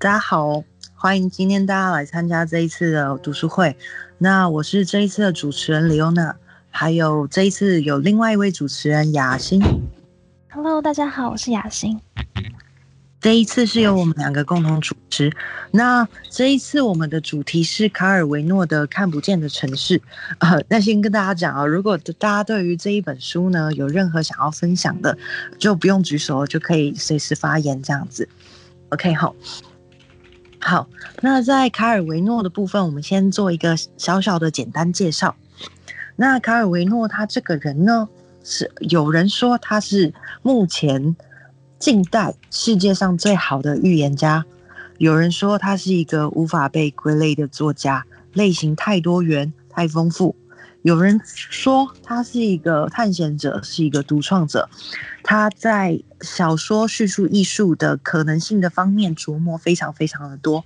大家好，欢迎今天大家来参加这一次的读书会。那我是这一次的主持人李欧娜，还有这一次有另外一位主持人雅欣。Hello，大家好，我是雅欣。这一次是由我们两个共同主持。那这一次我们的主题是卡尔维诺的《看不见的城市》。呃，那先跟大家讲啊，如果大家对于这一本书呢有任何想要分享的，就不用举手，就可以随时发言这样子。OK，好。好，那在卡尔维诺的部分，我们先做一个小小的简单介绍。那卡尔维诺他这个人呢，是有人说他是目前近代世界上最好的预言家，有人说他是一个无法被归类的作家，类型太多元、太丰富。有人说他是一个探险者，是一个独创者。他在小说叙述艺术的可能性的方面琢磨非常非常的多。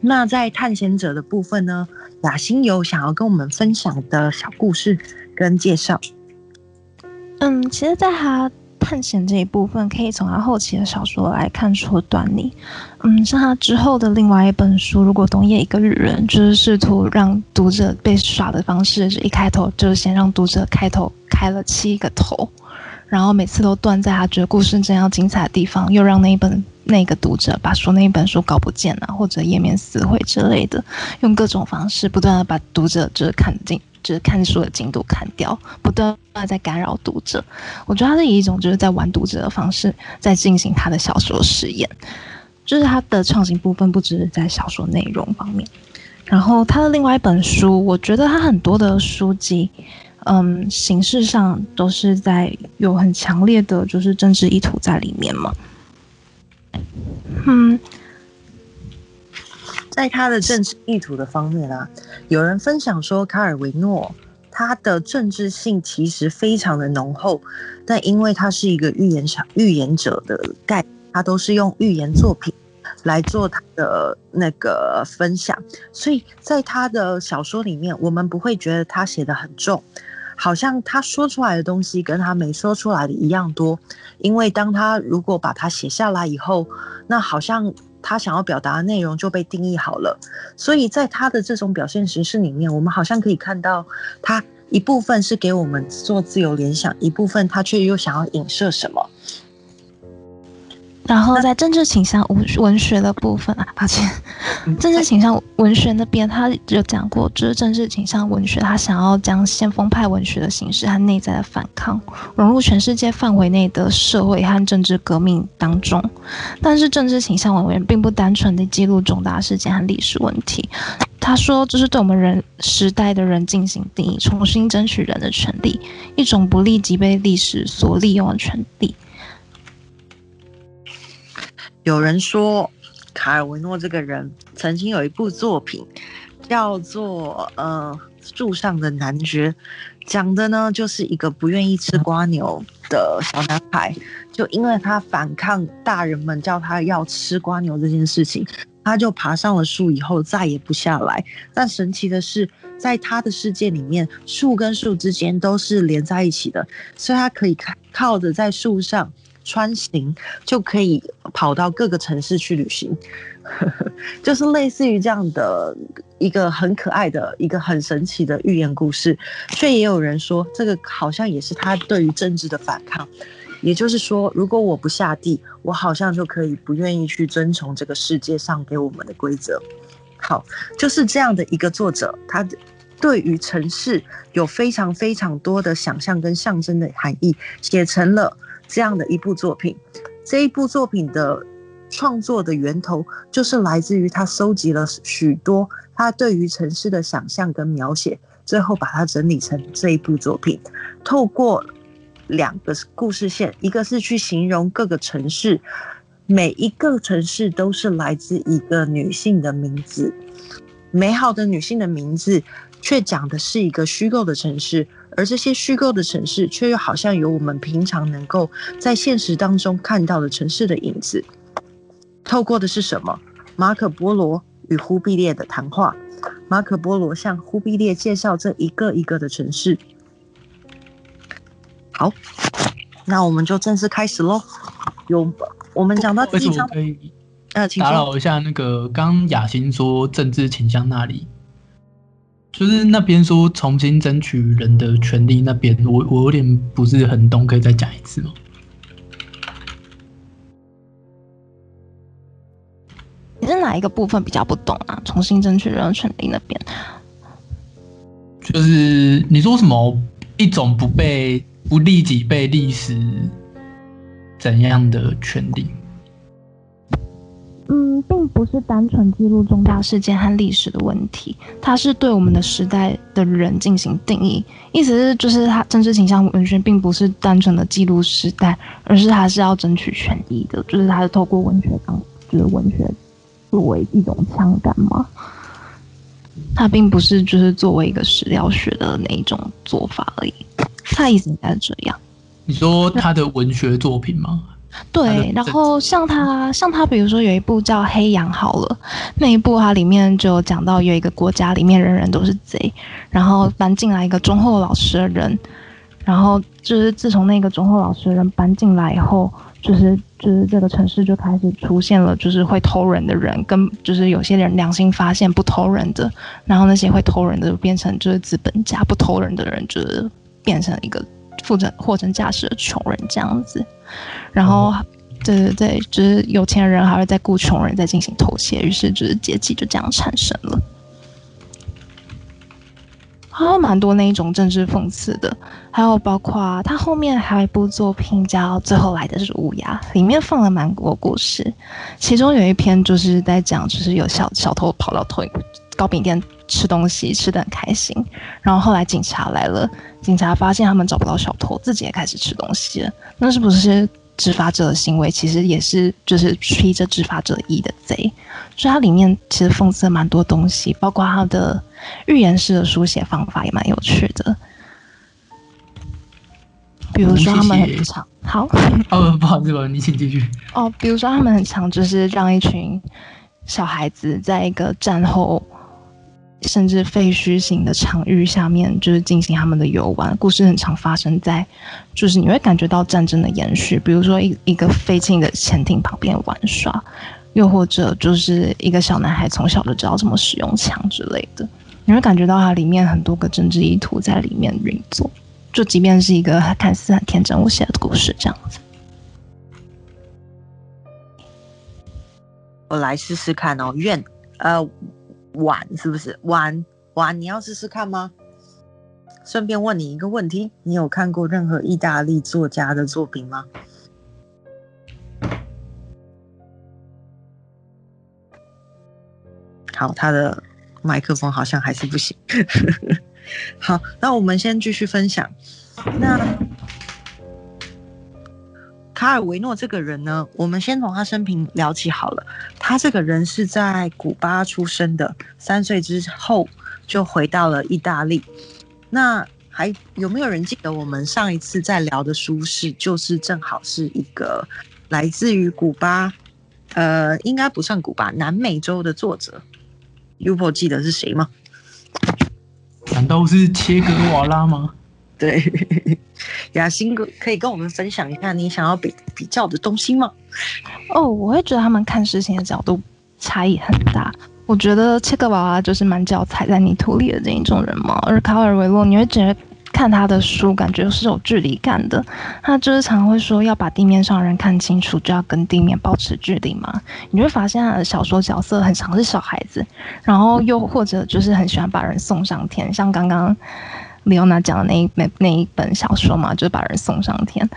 那在探险者的部分呢，雅欣有想要跟我们分享的小故事跟介绍。嗯，其实，在他。探险这一部分可以从他后期的小说来看出端倪。嗯，像他之后的另外一本书《如果冬夜一个旅人》，就是试图让读者被耍的方式，是一开头就是先让读者开头开了七个头，然后每次都断在他觉得故事真要精彩的地方，又让那一本那个读者把书那一本书搞不见啊，或者页面撕毁之类的，用各种方式不断的把读者就是看进。就是看书的进度砍掉，不断在干扰读者。我觉得他是以一种就是在玩读者的方式在进行他的小说实验。就是他的创新部分不只是在小说内容方面，然后他的另外一本书，我觉得他很多的书籍，嗯，形式上都是在有很强烈的就是政治意图在里面嘛。嗯。在他的政治意图的方面啊，有人分享说，卡尔维诺他的政治性其实非常的浓厚，但因为他是一个预言，预言者的概，他都是用预言作品来做他的那个分享，所以在他的小说里面，我们不会觉得他写的很重，好像他说出来的东西跟他没说出来的一样多，因为当他如果把它写下来以后，那好像。他想要表达的内容就被定义好了，所以在他的这种表现形式里面，我们好像可以看到，他一部分是给我们做自由联想，一部分他却又想要影射什么。然后在政治倾向文文学的部分啊，抱歉，政治倾向文学那边他有讲过，就是政治倾向文学，他想要将先锋派文学的形式和内在的反抗融入全世界范围内的社会和政治革命当中。但是政治倾向文学并不单纯的记录重大事件和历史问题，他说这是对我们人时代的人进行定义，重新争取人的权利，一种不立即被历史所利用的权利。有人说，卡尔维诺这个人曾经有一部作品，叫做《呃树上的男爵》，讲的呢就是一个不愿意吃瓜牛的小男孩，就因为他反抗大人们叫他要吃瓜牛这件事情，他就爬上了树，以后再也不下来。但神奇的是，在他的世界里面，树跟树之间都是连在一起的，所以他可以靠靠着在树上。穿行就可以跑到各个城市去旅行，就是类似于这样的一个很可爱的一个很神奇的寓言故事，却也有人说这个好像也是他对于政治的反抗。也就是说，如果我不下地，我好像就可以不愿意去遵从这个世界上给我们的规则。好，就是这样的一个作者，他对于城市有非常非常多的想象跟象征的含义，写成了。这样的一部作品，这一部作品的创作的源头就是来自于他收集了许多他对于城市的想象跟描写，最后把它整理成这一部作品。透过两个故事线，一个是去形容各个城市，每一个城市都是来自一个女性的名字，美好的女性的名字，却讲的是一个虚构的城市。而这些虚构的城市，却又好像有我们平常能够在现实当中看到的城市的影子。透过的是什么？马可波罗与忽必烈的谈话。马可波罗向忽必烈介绍这一个一个的城市。好，那我们就正式开始喽。有我们讲到第一章，呃，打扰一下，那个刚雅欣说政治倾向那里，就是那边说重新争取人的权利那边，我我有点不是很懂，可以再讲一次吗？你是哪一个部分比较不懂啊？重新争取人的权利那边，就是你说什么一种不被不立即被历史怎样的权利？嗯，并不是单纯记录重大事件和历史的问题，它是对我们的时代的人进行定义。意思是，就是它政治倾向文学并不是单纯的记录时代，而是它是要争取权益的，就是它是透过文学当，就是文学作为一种枪杆嘛。它并不是就是作为一个史料学的那一种做法而已。它意思应该是这样。你说他的文学作品吗？对，然后像他，像他，比如说有一部叫《黑羊》好了，那一部它里面就讲到有一个国家里面人人都是贼，然后搬进来一个忠厚老实的人，然后就是自从那个忠厚老实的人搬进来以后，就是就是这个城市就开始出现了就是会偷人的人，跟就是有些人良心发现不偷人的，然后那些会偷人的就变成就是资本家，不偷人的人就是变成一个。负责货真价实的穷人这样子，然后，对对对，就是有钱人还会再雇穷人再进行偷窃，于是就是阶级就这样产生了。还有蛮多那一种政治讽刺的，还有包括他后面还有一部作品叫《最后来的是乌鸦》，里面放了蛮多故事，其中有一篇就是在讲，就是有小小偷跑到偷糕饼店吃东西，吃的很开心，然后后来警察来了，警察发现他们找不到小偷，自己也开始吃东西了，那是不是执法者的行为？其实也是就是披着执法者衣的贼，所以它里面其实讽刺了蛮多东西，包括他的。寓言式的书写方法也蛮有趣的，比如说他们很常好哦，不好意思，你请继续哦。比如说他们很常就是让一群小孩子在一个战后甚至废墟型的场域下面，就是进行他们的游玩。故事很常发生在，就是你会感觉到战争的延续，比如说一一个废弃的潜艇旁边玩耍，又或者就是一个小男孩从小就知道怎么使用枪之类的。你会感觉到它里面很多个政治意图在里面运作，就即便是一个看似很天真无邪的故事，这样子。我来试试看哦，愿呃晚是不是晚晚？你要试试看吗？顺便问你一个问题，你有看过任何意大利作家的作品吗？好，他的。麦克风好像还是不行。好，那我们先继续分享。那卡尔维诺这个人呢，我们先从他生平聊起好了。他这个人是在古巴出生的，三岁之后就回到了意大利。那还有没有人记得我们上一次在聊的书是，就是正好是一个来自于古巴，呃，应该不算古巴，南美洲的作者。Upo 记得是谁吗？难道是切格瓦拉吗？对，雅欣哥可以跟我们分享一下你想要比比较的东西吗？哦，我会觉得他们看事情的角度差异很大。我觉得切格瓦拉就是满脚踩在泥土里的这一种人嘛，而卡尔维诺，你会觉得。看他的书，感觉是有距离感的。他就是常会说，要把地面上的人看清楚，就要跟地面保持距离嘛。你会发现他的小说角色很常是小孩子，然后又或者就是很喜欢把人送上天，像刚刚李欧娜讲的那一本那一本小说嘛，就是把人送上天，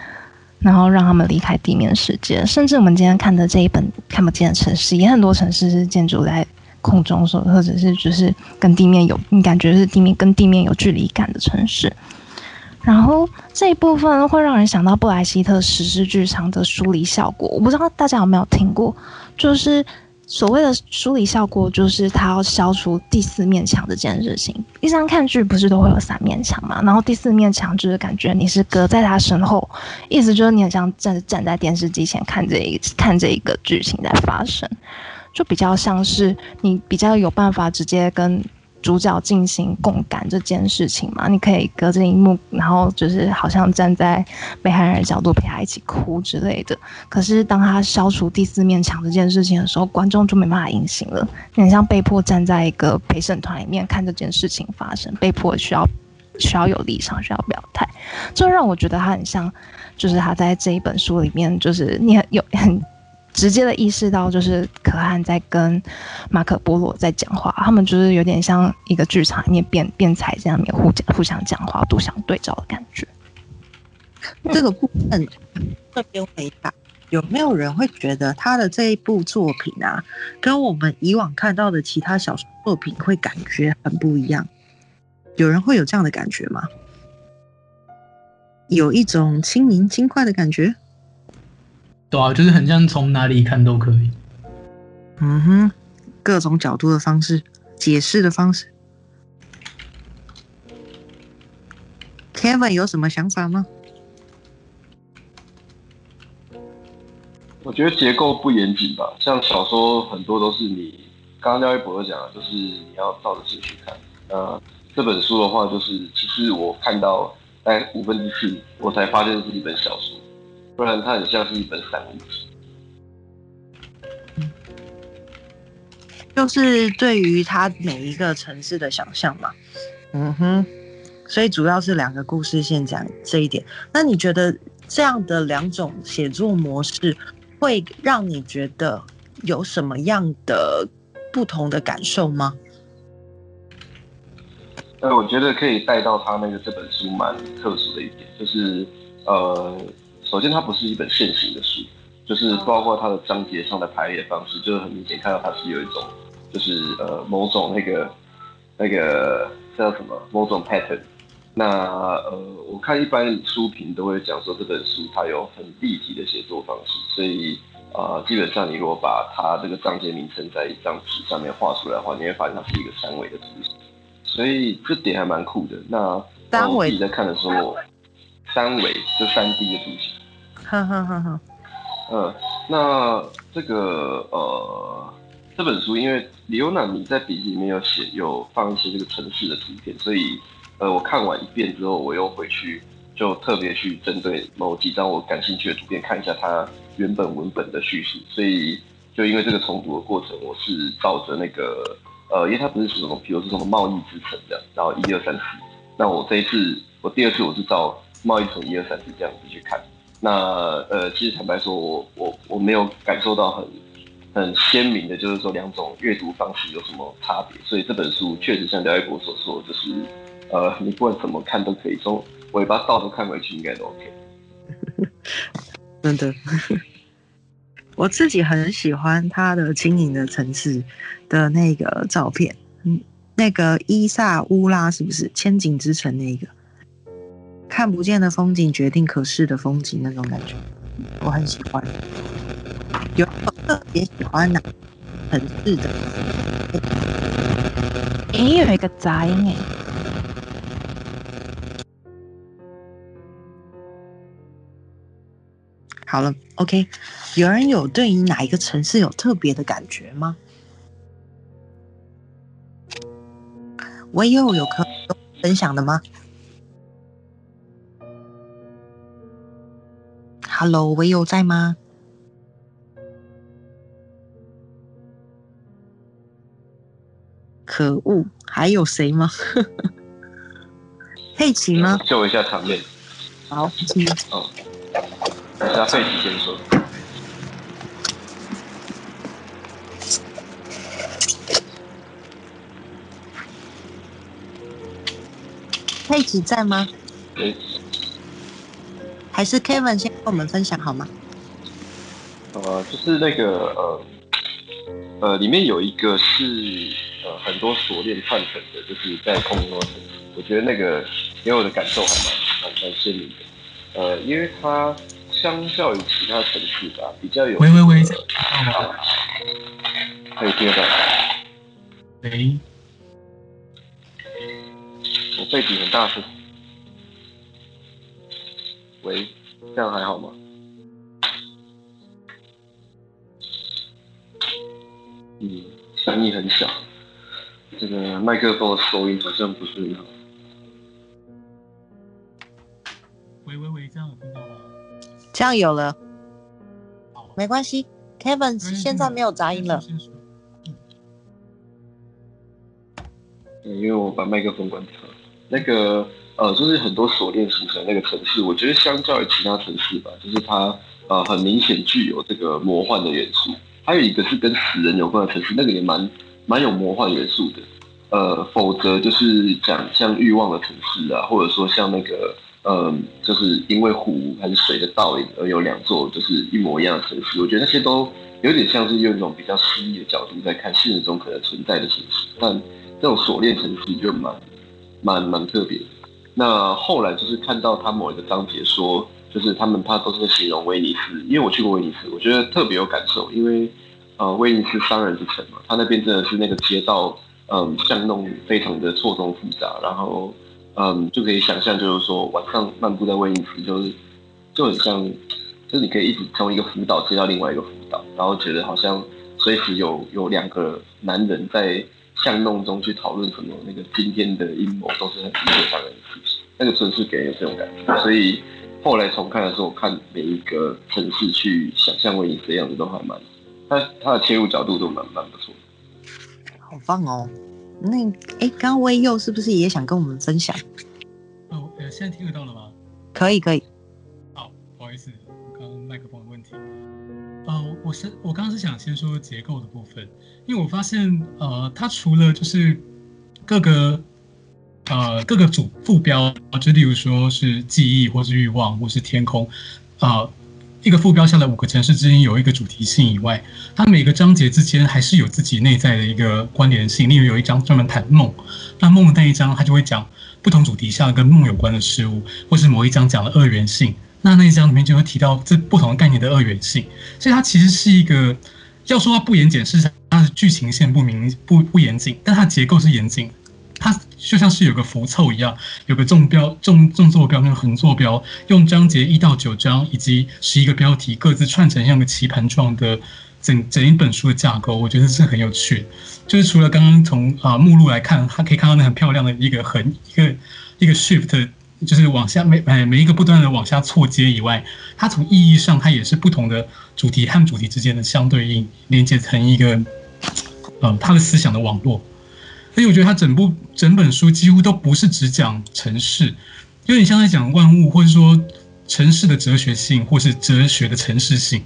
然后让他们离开地面世界。甚至我们今天看的这一本《看不见的城市》，也很多城市是建筑在。空中说，或者是就是跟地面有，你感觉是地面跟地面有距离感的城市。然后这一部分会让人想到布莱希特史诗剧场的疏离效果。我不知道大家有没有听过，就是所谓的梳理效果，就是它要消除第四面墙这件事情。一般看剧不是都会有三面墙嘛？然后第四面墙就是感觉你是隔在他身后，意思就是你很像站站在电视机前看这一看这一个剧情在发生。就比较像是你比较有办法直接跟主角进行共感这件事情嘛，你可以隔着荧幕，然后就是好像站在被害人的角度陪他一起哭之类的。可是当他消除第四面墙这件事情的时候，观众就没办法隐形了，你很像被迫站在一个陪审团里面看这件事情发生，被迫需要需要有立场，需要表态，这让我觉得他很像，就是他在这一本书里面，就是你很 有很。直接的意识到，就是可汗在跟马可波罗在讲话，他们就是有点像一个剧场里面变变才这样面互讲互相讲话，互相对照的感觉。这个部分特别回答，有没有人会觉得他的这一部作品啊，跟我们以往看到的其他小说作品会感觉很不一样？有人会有这样的感觉吗？有一种轻盈轻快的感觉。对啊，就是很像从哪里看都可以。嗯哼，各种角度的方式，解释的方式。Kevin 有什么想法吗？我觉得结构不严谨吧，像小说很多都是你刚刚廖一博讲的，就是你要照着顺序看。那这本书的话，就是其实我看到大概五分之四，我才发现是一本小说。不然它很像是一本散文集，就是对于它每一个城市的想象嘛。嗯哼，所以主要是两个故事线讲这一点。那你觉得这样的两种写作模式会让你觉得有什么样的不同的感受吗？呃，我觉得可以带到他那个这本书蛮特殊的一点，就是呃。首先，它不是一本现行的书，就是包括它的章节上的排列方式，就是很明显看到它是有一种，就是呃某种那个那个叫什么某种 pattern。那呃，我看一般书评都会讲说这本书它有很立体的写作方式，所以啊、呃，基本上你如果把它这个章节名称在一张纸上面画出来的话，你会发现它是一个三维的图形，所以这点还蛮酷的。那当我自己在看的时候，三维就三 D 的图形。哈哈哈哈，呃，那这个呃，这本书因为李欧娜你在笔记里面有写有放一些这个城市的图片，所以呃，我看完一遍之后，我又回去就特别去针对某几张我感兴趣的图片看一下它原本文本的叙述，所以就因为这个重读的过程，我是照着那个呃，因为它不是什么，比如是什么贸易之城这样，然后一二三四，那我这一次我第二次我是照贸易城一二三四这样子去看。那呃，其实坦白说，我我我没有感受到很很鲜明的，就是说两种阅读方式有什么差别。所以这本书确实像廖一博所说，就是呃，你不管怎么看都可以，从尾巴倒着看回去应该都 OK。真的，我自己很喜欢他的轻盈的城市的那个照片，嗯，那个伊萨乌拉是不是千景之城那个？看不见的风景决定可视的风景，那种感觉，我很喜欢。有特别喜欢哪城市的？诶，有一个杂音诶。好了，OK。有人有对于哪一个城市有特别的感觉吗？我有有可分享的吗？Hello，唯有在吗？可恶，还有谁吗？佩奇吗？救一下场面。好，哦，等下佩奇先说。佩奇在吗？欸还是 Kevin 先跟我们分享好吗？呃，就是那个呃呃，里面有一个是呃很多锁链串成的，就是在空中。我觉得那个给我的感受还蛮蛮蛮鲜明的。呃，因为它相较于其他城市吧，比较有。喂喂喂，可以听得到。喂。我背景很大声。喂，这样还好吗？嗯，声音很小。这个麦克风的收音好像不是很好。喂喂喂，这样有听到吗？这样有了，好，没关系。Kevin 现在没有杂音了。对，因为我把麦克风关掉了。那个呃，就是很多锁链形成的那个城市，我觉得相较于其他城市吧，就是它呃很明显具有这个魔幻的元素。还有一个是跟死人有关的城市，那个也蛮蛮有魔幻元素的。呃，否则就是讲像欲望的城市啊，或者说像那个呃，就是因为湖还是水的倒影而有两座就是一模一样的城市，我觉得那些都有点像是用一种比较诗意的角度在看现实中可能存在的城市，但。这种锁链城市就蛮蛮蛮特别的。那后来就是看到他某一个章节说，就是他们他都是形容威尼斯，因为我去过威尼斯，我觉得特别有感受。因为呃，威尼斯商人之城嘛，他那边真的是那个街道，嗯，巷弄非常的错综复杂，然后嗯，就可以想象，就是说晚上漫步在威尼斯，就是就很像，就是你可以一直从一个辅导接到另外一个辅导，然后觉得好像随时有有两个男人在。巷弄中去讨论什么那个今天的阴谋都是很理所当然的，那个城市给人有这种感觉，所以后来重看的时候，看每一个城市去想象威尼斯的样子都还蛮，它它的切入角度都蛮蛮不错。好棒哦！那哎，刚刚威佑是不是也想跟我们分享？哦，呃，现在听得到了吗？可以可以。好，不好意思，我刚刚麦克风的问题。呃，我是我刚刚是想先说结构的部分。因为我发现，呃，它除了就是各个呃各个主副标，就例如说是记忆，或是欲望，或是天空，啊、呃，一个副标下的五个城市之间有一个主题性以外，它每个章节之间还是有自己内在的一个关联性。例如有一章专门谈梦，那梦的那一章它就会讲不同主题下跟梦有关的事物，或是某一章讲了二元性，那那一章里面就会提到这不同的概念的二元性，所以它其实是一个。要说它不严谨，是它的剧情线不明不不严谨，但它结构是严谨。它就像是有个符凑一样，有个纵标、纵纵坐标跟横坐标，用章节一到九章以及十一个标题各自串成像个棋盘状的整整一本书的架构，我觉得是很有趣。就是除了刚刚从啊、目录来看，它可以看到那很漂亮的一个横一个一个 shift。就是往下每每每一个不断的往下错接以外，它从意义上它也是不同的主题和主题之间的相对应，连接成一个，嗯，它的思想的网络。所以我觉得它整部整本书几乎都不是只讲城市，有点像在讲万物，或者说城市的哲学性，或是哲学的城市性。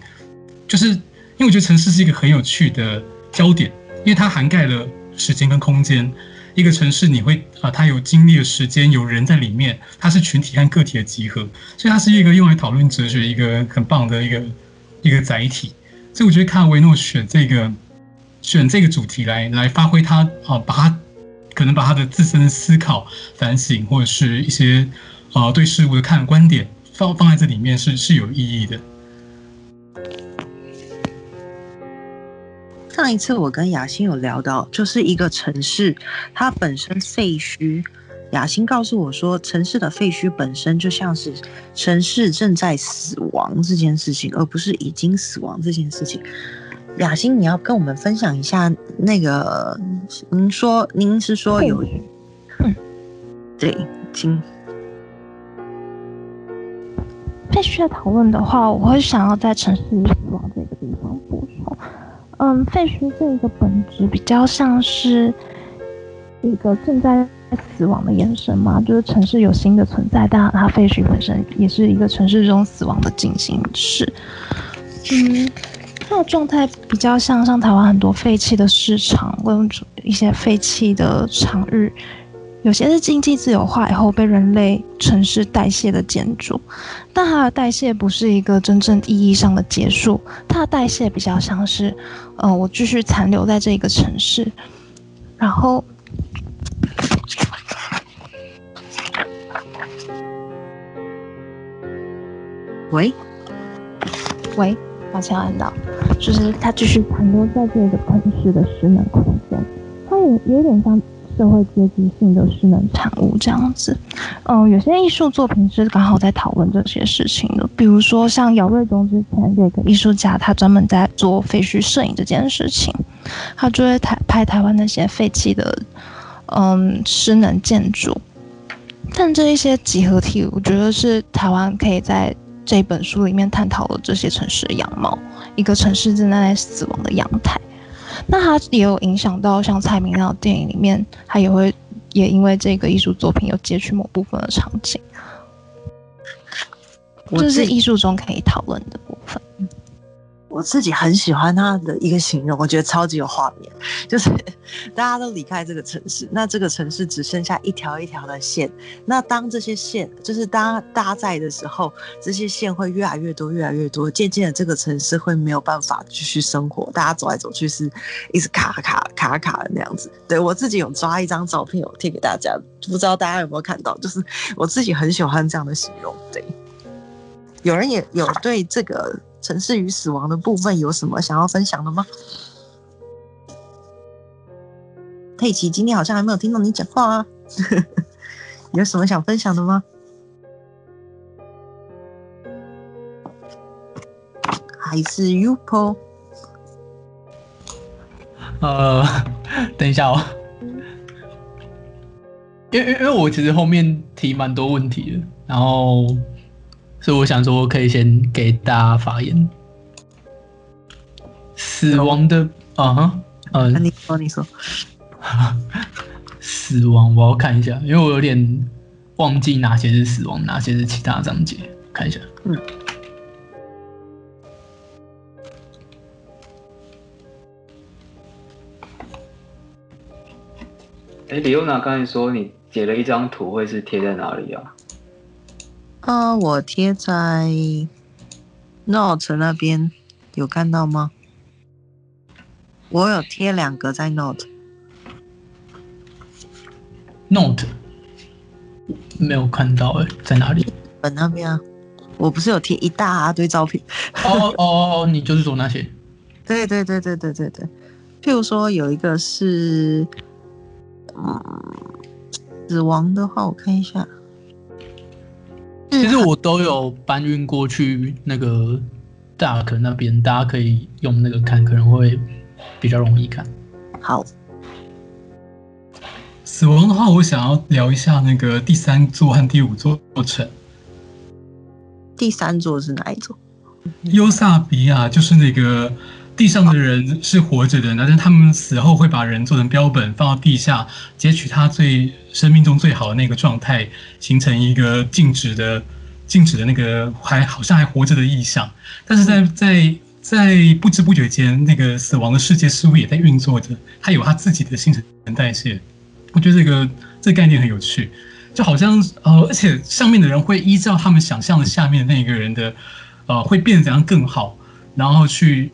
就是因为我觉得城市是一个很有趣的焦点，因为它涵盖了时间跟空间。一个城市，你会啊，它有经历的时间，有人在里面，它是群体和个体的集合，所以它是一个用来讨论哲学一个很棒的一个一个载体。所以我觉得卡尔维诺选这个选这个主题来来发挥他啊，把他可能把他的自身的思考、反省或者是一些啊对事物的看观点放放在这里面是是有意义的。上一次我跟雅欣有聊到，就是一个城市它本身废墟。雅欣告诉我说，城市的废墟本身就像是城市正在死亡这件事情，而不是已经死亡这件事情。雅欣，你要跟我们分享一下那个，您说您是说有，嗯，对，请。废墟的讨论的话，我会想要在城市死亡这个地方补充。嗯，废墟这个本质比较像是一个正在死亡的延伸嘛，就是城市有新的存在，但它废墟本身也是一个城市中死亡的进行式。嗯，它的状态比较像像台湾很多废弃的市场，跟一些废弃的场域。有些是经济自由化以后被人类城市代谢的建筑，但它的代谢不是一个真正意义上的结束，它的代谢比较像是，呃，我继续残留在这个城市，然后，喂，喂，抱歉按到，就是它继续残留在这个城市的失能空间，它也有点像。社会阶级性的失能产物这样子。嗯，有些艺术作品是刚好在讨论这些事情的，比如说像姚瑞东之前这个艺术家，他专门在做废墟摄影这件事情，他就会台拍台湾那些废弃的嗯失能建筑。但这一些几何体，我觉得是台湾可以在这本书里面探讨了这些城市的样貌，一个城市正在死亡的阳台。那它也有影响到像蔡明亮的电影里面，他也会也因为这个艺术作品有截取某部分的场景，这是艺术中可以讨论的。我自己很喜欢他的一个形容，我觉得超级有画面，就是 大家都离开这个城市，那这个城市只剩下一条一条的线。那当这些线就是当大家在的时候，这些线会越来越多，越来越多，渐渐的这个城市会没有办法继续生活。大家走来走去是一直卡卡卡卡的那样子。对，我自己有抓一张照片，我贴给大家，不知道大家有没有看到？就是我自己很喜欢这样的形容。对，有人也有对这个。城市与死亡的部分有什么想要分享的吗？佩奇今天好像还没有听到你讲话啊，有什么想分享的吗？还是 Upo？呃，等一下哦，因为因为我其实后面提蛮多问题的，然后。所以我想说，我可以先给大家发言。死亡的啊哈，嗯，你说你说，死亡我要看一下，因为我有点忘记哪些是死亡，哪些是其他章节，看一下。嗯。哎，李优娜刚才说你截了一张图，会是贴在哪里啊？啊，我贴在 Note 那边，有看到吗？我有贴两个在 Note。Note 没有看到哎，在哪里？本那边啊，我不是有贴一大堆照片。哦哦哦，你就是说那些？对对对对对对对。譬如说有一个是，嗯，死亡的话，我看一下。其实我都有搬运过去那个 Dark 那边，大家可以用那个看，可能会比较容易看。好，死亡的话，我想要聊一下那个第三座和第五座城。第三座是哪一座？优萨比亚，就是那个。地上的人是活着的，但是他们死后会把人做成标本放到地下，截取他最生命中最好的那个状态，形成一个静止的、静止的那个还好像还活着的意象。但是在在在不知不觉间，那个死亡的世界似乎也在运作着，它有它自己的新陈代谢。我觉得这个这个概念很有趣，就好像呃，而且上面的人会依照他们想象的下面那个人的呃会变得怎样更好，然后去。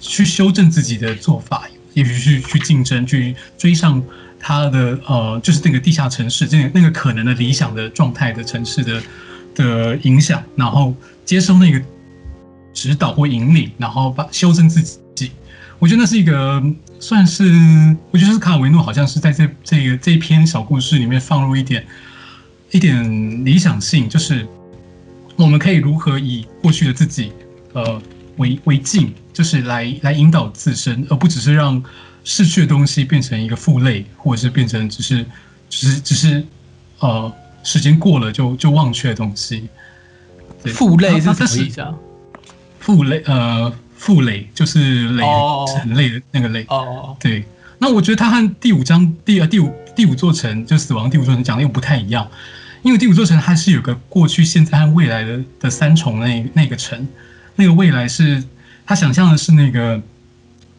去修正自己的做法，也许是去竞争，去追上他的呃，就是那个地下城市，这那个可能的理想的状态的城市的的影响，然后接受那个指导或引领，然后把修正自己。我觉得那是一个算是，我觉得是卡尔维诺好像是在这这个这一篇小故事里面放入一点一点理想性，就是我们可以如何以过去的自己呃。为为镜，就是来来引导自身，而不只是让逝去的东西变成一个负累，或者是变成只是只是只是呃时间过了就就忘却的东西。负累是什么意思啊？负累呃负累就是累很累的那个累。哦，对。那我觉得他和第五章第呃第五第五座城就死亡第五座城讲的又不太一样，因为第五座城它是有个过去、现在和未来的的三重那那个城。那个未来是，他想象的是那个，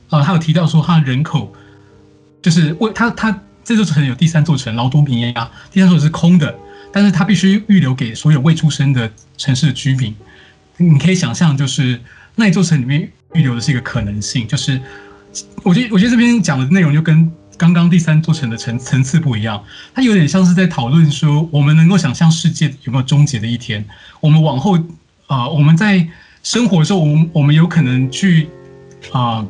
呃，他有提到说，他人口就是为他他这座城有第三座城劳多米亚，第三座是空的，但是他必须预留给所有未出生的城市的居民。你可以想象，就是那一座城里面预留的是一个可能性，就是我觉得我觉得这边讲的内容就跟刚刚第三座城的层层次不一样，它有点像是在讨论说，我们能够想象世界有没有终结的一天，我们往后啊、呃，我们在。生活的时候，我们我们有可能去啊、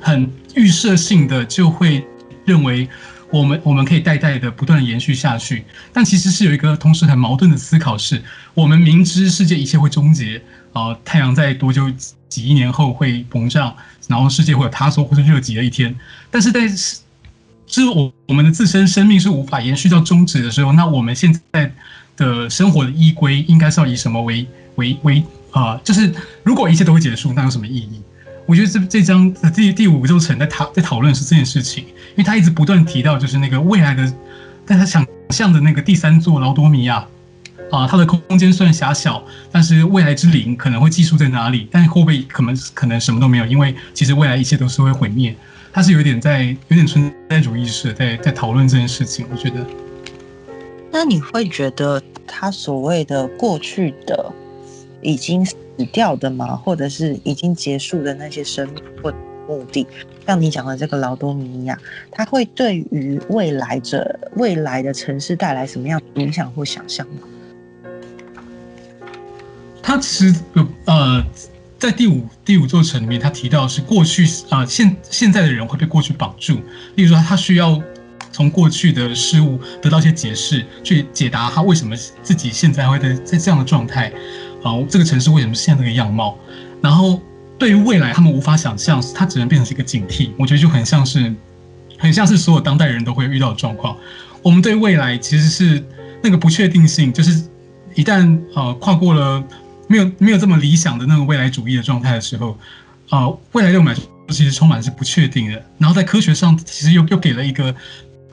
很预设性的就会认为我们我们可以代代的不断的延续下去。但其实是有一个同时很矛盾的思考是，我们明知世界一切会终结，啊、太阳在多久几亿年后会膨胀，然后世界会有塌缩或者热极的一天，但是在是我我们的自身生命是无法延续到终止的时候，那我们现在的生活的依归应该是要以什么为为为啊、就是如果一切都会结束，那有什么意义？我觉得这这章的第第五宇宙层在讨在讨论是这件事情，因为他一直不断提到就是那个未来的，但他想象的那个第三座劳多米亚啊，它的空间虽然狭小，但是未来之灵可能会寄宿在哪里？但是会不会可能可能什么都没有？因为其实未来一切都是会毁灭。他是有点在有点存在主义式在在讨论这件事情。我觉得，那你会觉得他所谓的过去的已经？死掉的吗？或者是已经结束的那些生命或目的，像你讲的这个劳多米亚，它会对于未来者未来的城市带来什么样的影响或想象吗？他其实呃，在第五第五座城里面，他提到是过去啊、现现在的人会被过去绑住，例如说他需要从过去的事物得到一些解释，去解答他为什么自己现在会在在这样的状态。啊，这个城市为什么现在这个样貌？然后对于未来，他们无法想象，它只能变成是一个警惕。我觉得就很像是，很像是所有当代人都会遇到的状况。我们对未来其实是那个不确定性，就是一旦呃跨过了没有没有这么理想的那个未来主义的状态的时候，啊、呃，未来对我们来说其实充满是不确定的。然后在科学上，其实又又给了一个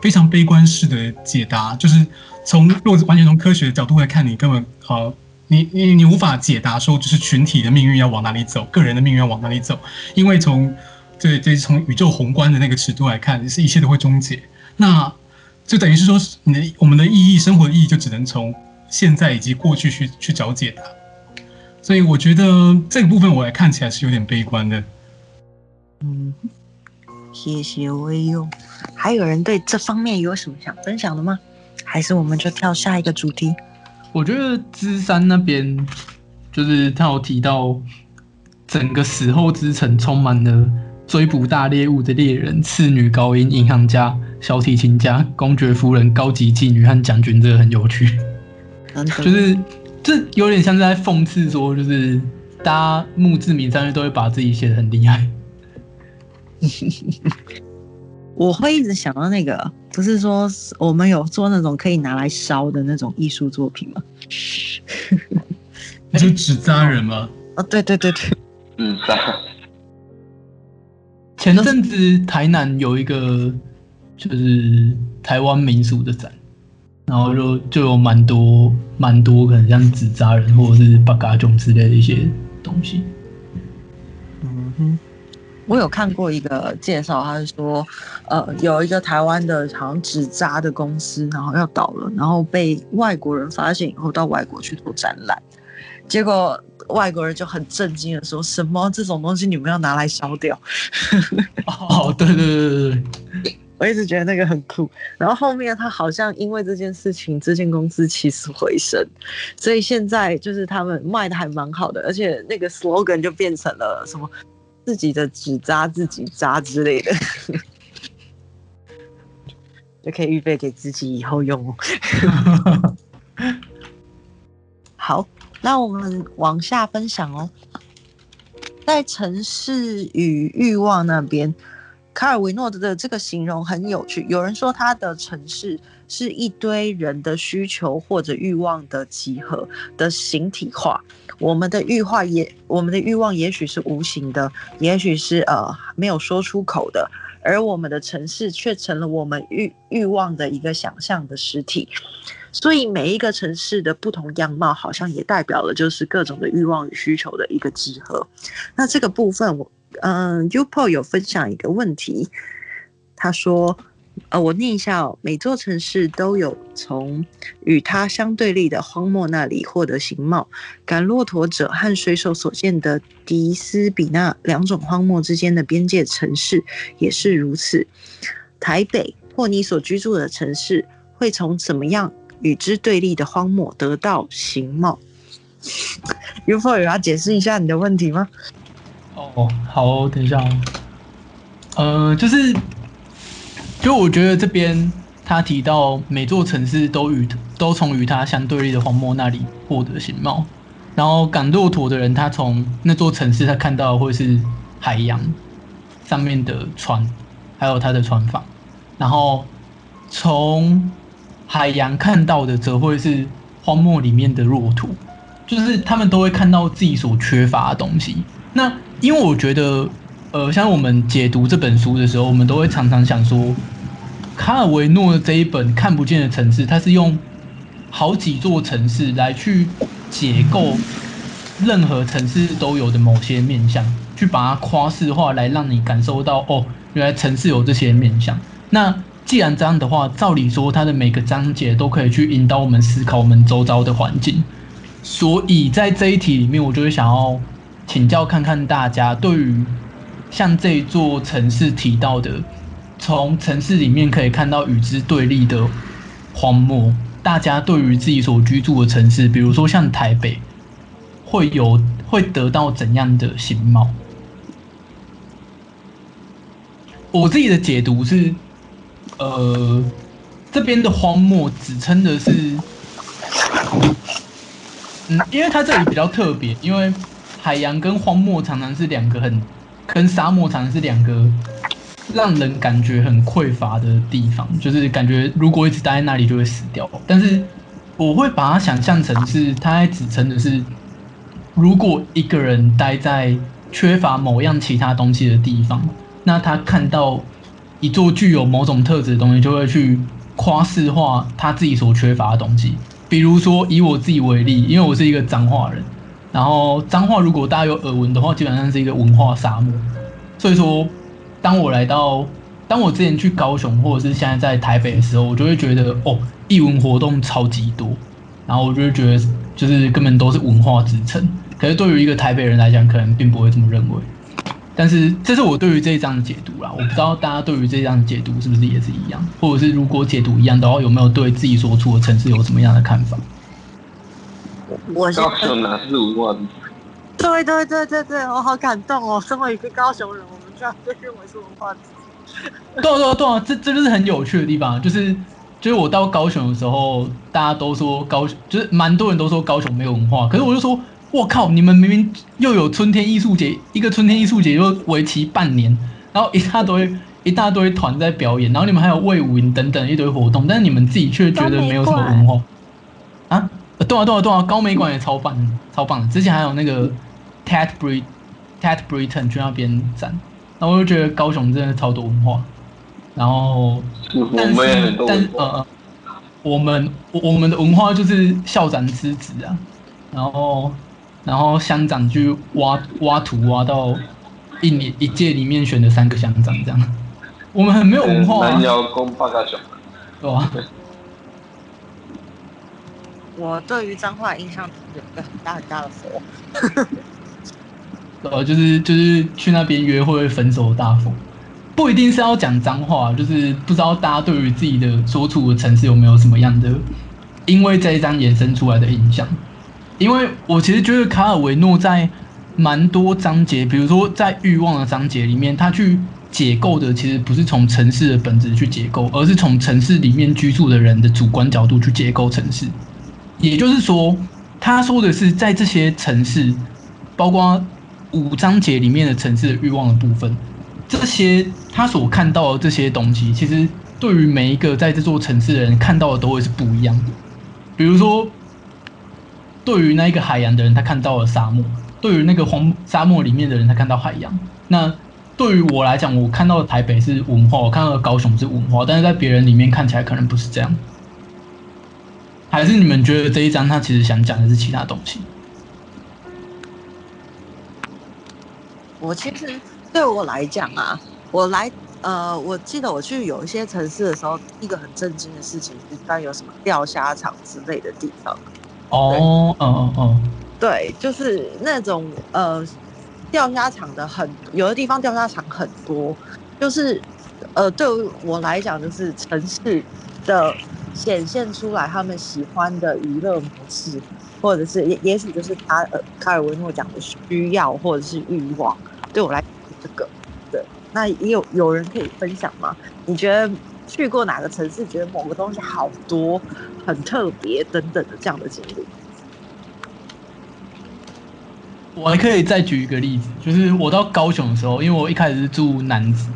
非常悲观式的解答，就是从如果完全从科学的角度来看，你根本呃。你你你无法解答说，就是群体的命运要往哪里走，个人的命运要往哪里走，因为从对对从宇宙宏观的那个尺度来看，是一切都会终结。那就等于是说，你的我们的意义，生活的意义，就只能从现在以及过去去去找解答。所以我觉得这个部分我来看起来是有点悲观的。嗯，谢谢微用。还有人对这方面有什么想分享的吗？还是我们就跳下一个主题？我觉得芝山那边，就是他有提到，整个死后之城充满了追捕大猎物的猎人、次女高音、银行家、小提琴家、公爵夫人、高级妓女和将军，这个很有趣。就是这有点像是在讽刺说，就是大家墓志铭上面都会把自己写的很厉害。我会一直想到那个，不是说我们有做那种可以拿来烧的那种艺术作品吗？那就纸扎人吗？啊，对对对对，纸扎。前阵子台南有一个就是台湾民俗的展，然后就就有蛮多蛮多可能像纸扎人或者是八嘎囧之类的一些东西。嗯哼。我有看过一个介绍，他是说，呃，有一个台湾的好像纸扎的公司，然后要倒了，然后被外国人发现以后，到外国去做展览，结果外国人就很震惊的说：“什么这种东西你们要拿来烧掉？”哦，对对对对对，我一直觉得那个很酷。然后后面他好像因为这件事情，这间公司起死回生，所以现在就是他们卖的还蛮好的，而且那个 slogan 就变成了什么？自己的纸扎自己扎之类的，就可以预备给自己以后用哦。好，那我们往下分享哦。在城市与欲望那边，卡尔维诺的这个形容很有趣。有人说他的城市是一堆人的需求或者欲望的集合的形体化。我们的欲化也，我们的欲望也许是无形的，也许是呃没有说出口的，而我们的城市却成了我们欲欲望的一个想象的实体。所以每一个城市的不同样貌，好像也代表了就是各种的欲望与需求的一个集合。那这个部分，我嗯，Upo 有分享一个问题，他说。我念一下哦。每座城市都有从与它相对立的荒漠那里获得形貌。赶骆驼者和水手所见的迪斯比那两种荒漠之间的边界城市也是如此。台北或你所居住的城市会从怎么样与之对立的荒漠得到形貌？UFO 有要解释一下你的问题吗？哦，好，等一下哦。呃，就是。就我觉得这边他提到每座城市都与都从与他相对立的荒漠那里获得形貌，然后赶骆驼的人他从那座城市他看到的会是海洋上面的船，还有他的船房，然后从海洋看到的则会是荒漠里面的骆驼，就是他们都会看到自己所缺乏的东西。那因为我觉得。呃，像我们解读这本书的时候，我们都会常常想说，卡尔维诺的这一本看不见的城市，它是用好几座城市来去解构任何城市都有的某些面向，去把它夸饰化，来让你感受到哦，原来城市有这些面向。那既然这样的话，照理说，它的每个章节都可以去引导我们思考我们周遭的环境。所以在这一题里面，我就会想要请教看看大家对于。像这座城市提到的，从城市里面可以看到与之对立的荒漠。大家对于自己所居住的城市，比如说像台北，会有会得到怎样的形貌？我自己的解读是，呃，这边的荒漠指称的是，嗯，因为它这里比较特别，因为海洋跟荒漠常常是两个很。跟沙漠常常是两个让人感觉很匮乏的地方，就是感觉如果一直待在那里就会死掉。但是我会把它想象成是，它在指称的是，如果一个人待在缺乏某样其他东西的地方，那他看到一座具有某种特质的东西，就会去夸饰化他自己所缺乏的东西。比如说以我自己为例，因为我是一个脏话人。然后脏话，如果大家有耳闻的话，基本上是一个文化沙漠。所以说，当我来到，当我之前去高雄，或者是现在在台北的时候，我就会觉得哦，艺文活动超级多。然后我就会觉得，就是根本都是文化之城。可是对于一个台北人来讲，可能并不会这么认为。但是这是我对于这一章的解读啦。我不知道大家对于这一章的解读是不是也是一样，或者是如果解读一样的话，有没有对自己所处的城市有什么样的看法？我高雄哪是文化？对对对对对，我好感动哦！身为一个高雄人，我们居然被认为是文化。对啊对啊对啊，这这就是很有趣的地方，就是就是我到高雄的时候，大家都说高雄，就是蛮多人都说高雄没有文化，可是我就说，我靠，你们明明又有春天艺术节，一个春天艺术节又为期半年，然后一大堆 一大堆团在表演，然后你们还有魏武营等等一堆活动，但是你们自己却觉得没有什么文化啊？对啊，对啊，对啊，高美馆也超棒，超棒的。之前还有那个 Ted Brit Ted Britain 去那边展，然后我就觉得高雄真的超多文化。然后，但是，但是，呃，我们我们的文化就是校长之子啊，然后，然后乡长去挖挖土，挖到一年一届里面选的三个乡长这样。我们很没有文化啊。南瑶宫八嘎熊，对吧？我对于脏话印象有一个很大很大的佛，呃，就是就是去那边约会分手大风，不一定是要讲脏话，就是不知道大家对于自己的所处的城市有没有什么样的，因为这一章衍生出来的印象。因为我其实觉得卡尔维诺在蛮多章节，比如说在欲望的章节里面，他去解构的其实不是从城市的本质去解构，而是从城市里面居住的人的主观角度去解构城市。也就是说，他说的是在这些城市，包括五章节里面的城市的欲望的部分，这些他所看到的这些东西，其实对于每一个在这座城市的人看到的都会是不一样的。比如说，对于那一个海洋的人，他看到了沙漠；对于那个荒沙漠里面的人，他看到海洋。那对于我来讲，我看到的台北是文化，我看到的高雄是文化，但是在别人里面看起来可能不是这样。还是你们觉得这一章他其实想讲的是其他东西？我其实对我来讲啊，我来呃，我记得我去有一些城市的时候，一个很震惊的事情是，当有什么钓虾场之类的地方。哦，嗯嗯嗯，对，就是那种呃，钓虾场的很有的地方钓虾场很多，就是呃，对于我来讲，就是城市的。显现出来他们喜欢的娱乐模式，或者是也也许就是他呃卡尔维诺讲的需要或者是欲望，对我来讲这个。对，那也有有人可以分享吗？你觉得去过哪个城市，觉得某个东西好多、很特别等等的这样的经历。我还可以再举一个例子，就是我到高雄的时候，因为我一开始是住南子，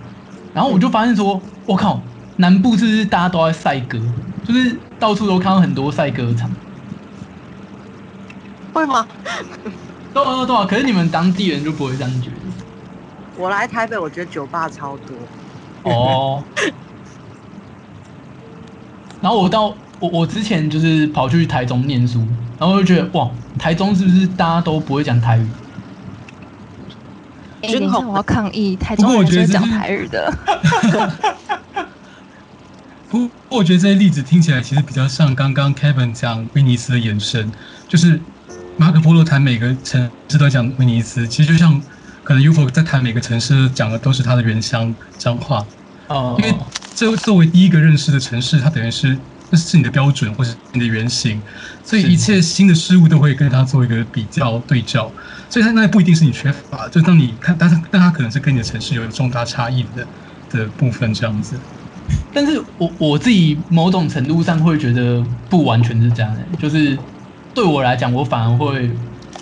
然后我就发现说，我靠，南部是不是大家都在赛鸽，就是到处都看到很多赛鸽场。会吗？对啊对啊，可是你们当地人就不会这样觉得。我来台北，我觉得酒吧超多。哦。然后我到我我之前就是跑去台中念书，然后我就觉得哇，台中是不是大家都不会讲台语？哎、欸，等一下我要抗议，台中人是讲台语的。不过我觉得这些例子听起来其实比较像刚刚 Kevin 讲威尼斯的延伸，就是。马可波罗谈每个城市都讲威尼斯，其实就像可能 UFO 在谈每个城市讲的都是他的原乡彰化哦，因为这作为第一个认识的城市，它等于是那是你的标准或是你的原型，所以一切新的事物都会跟它做一个比较对照，所以它那不一定是你缺乏，就当你看，但是但它可能是跟你的城市有重大差异的的部分这样子。但是我我自己某种程度上会觉得不完全是这样的，就是。对我来讲，我反而会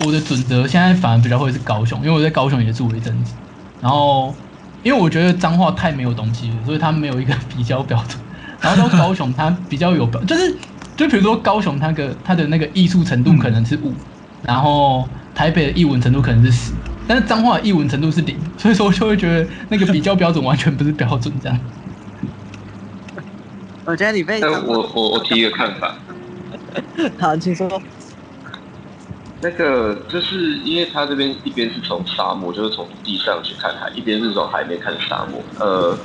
我的准则现在反而比较会是高雄，因为我在高雄也住了一阵子。然后，因为我觉得脏话太没有东西了，所以它没有一个比较标准。然后到高雄，它比较有标，就是就比如说高雄，它的它的那个艺术程度可能是五，然后台北的艺文程度可能是十，但是脏话的艺文程度是零，所以说就会觉得那个比较标准完全不是标准这样。我觉得你被我我我提一个看法。好，请说。那个就是因为他这边一边是从沙漠，就是从地上去看海，一边是从海面看沙漠。呃，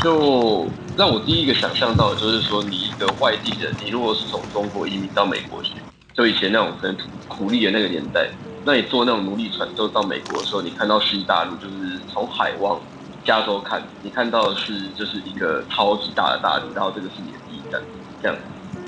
就让我第一个想象到的就是说，你一个外地人，你如果是从中国移民到美国去，就以前那种很苦力的那个年代，那你坐那种奴隶船，就到美国的时候，你看到西大陆，就是从海往加州看，你看到的是就是一个超级大的大陆，然后这个是你的第一站，这样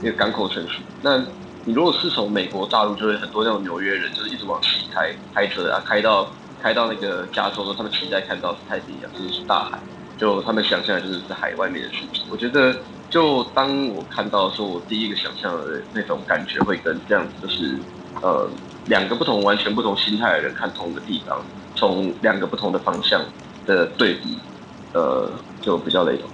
一个港口城市。那你如果是从美国大陆，就会很多那种纽约人，就是一直往西开开车啊，开到开到那个加州的，他们期待看到是太平洋，就是大海，就他们想象的就是在海外面的事情。我觉得，就当我看到的时候，我第一个想象的那种感觉会跟这样子，就是呃两个不同、完全不同心态的人看同一个地方，从两个不同的方向的对比，呃，就比较雷同。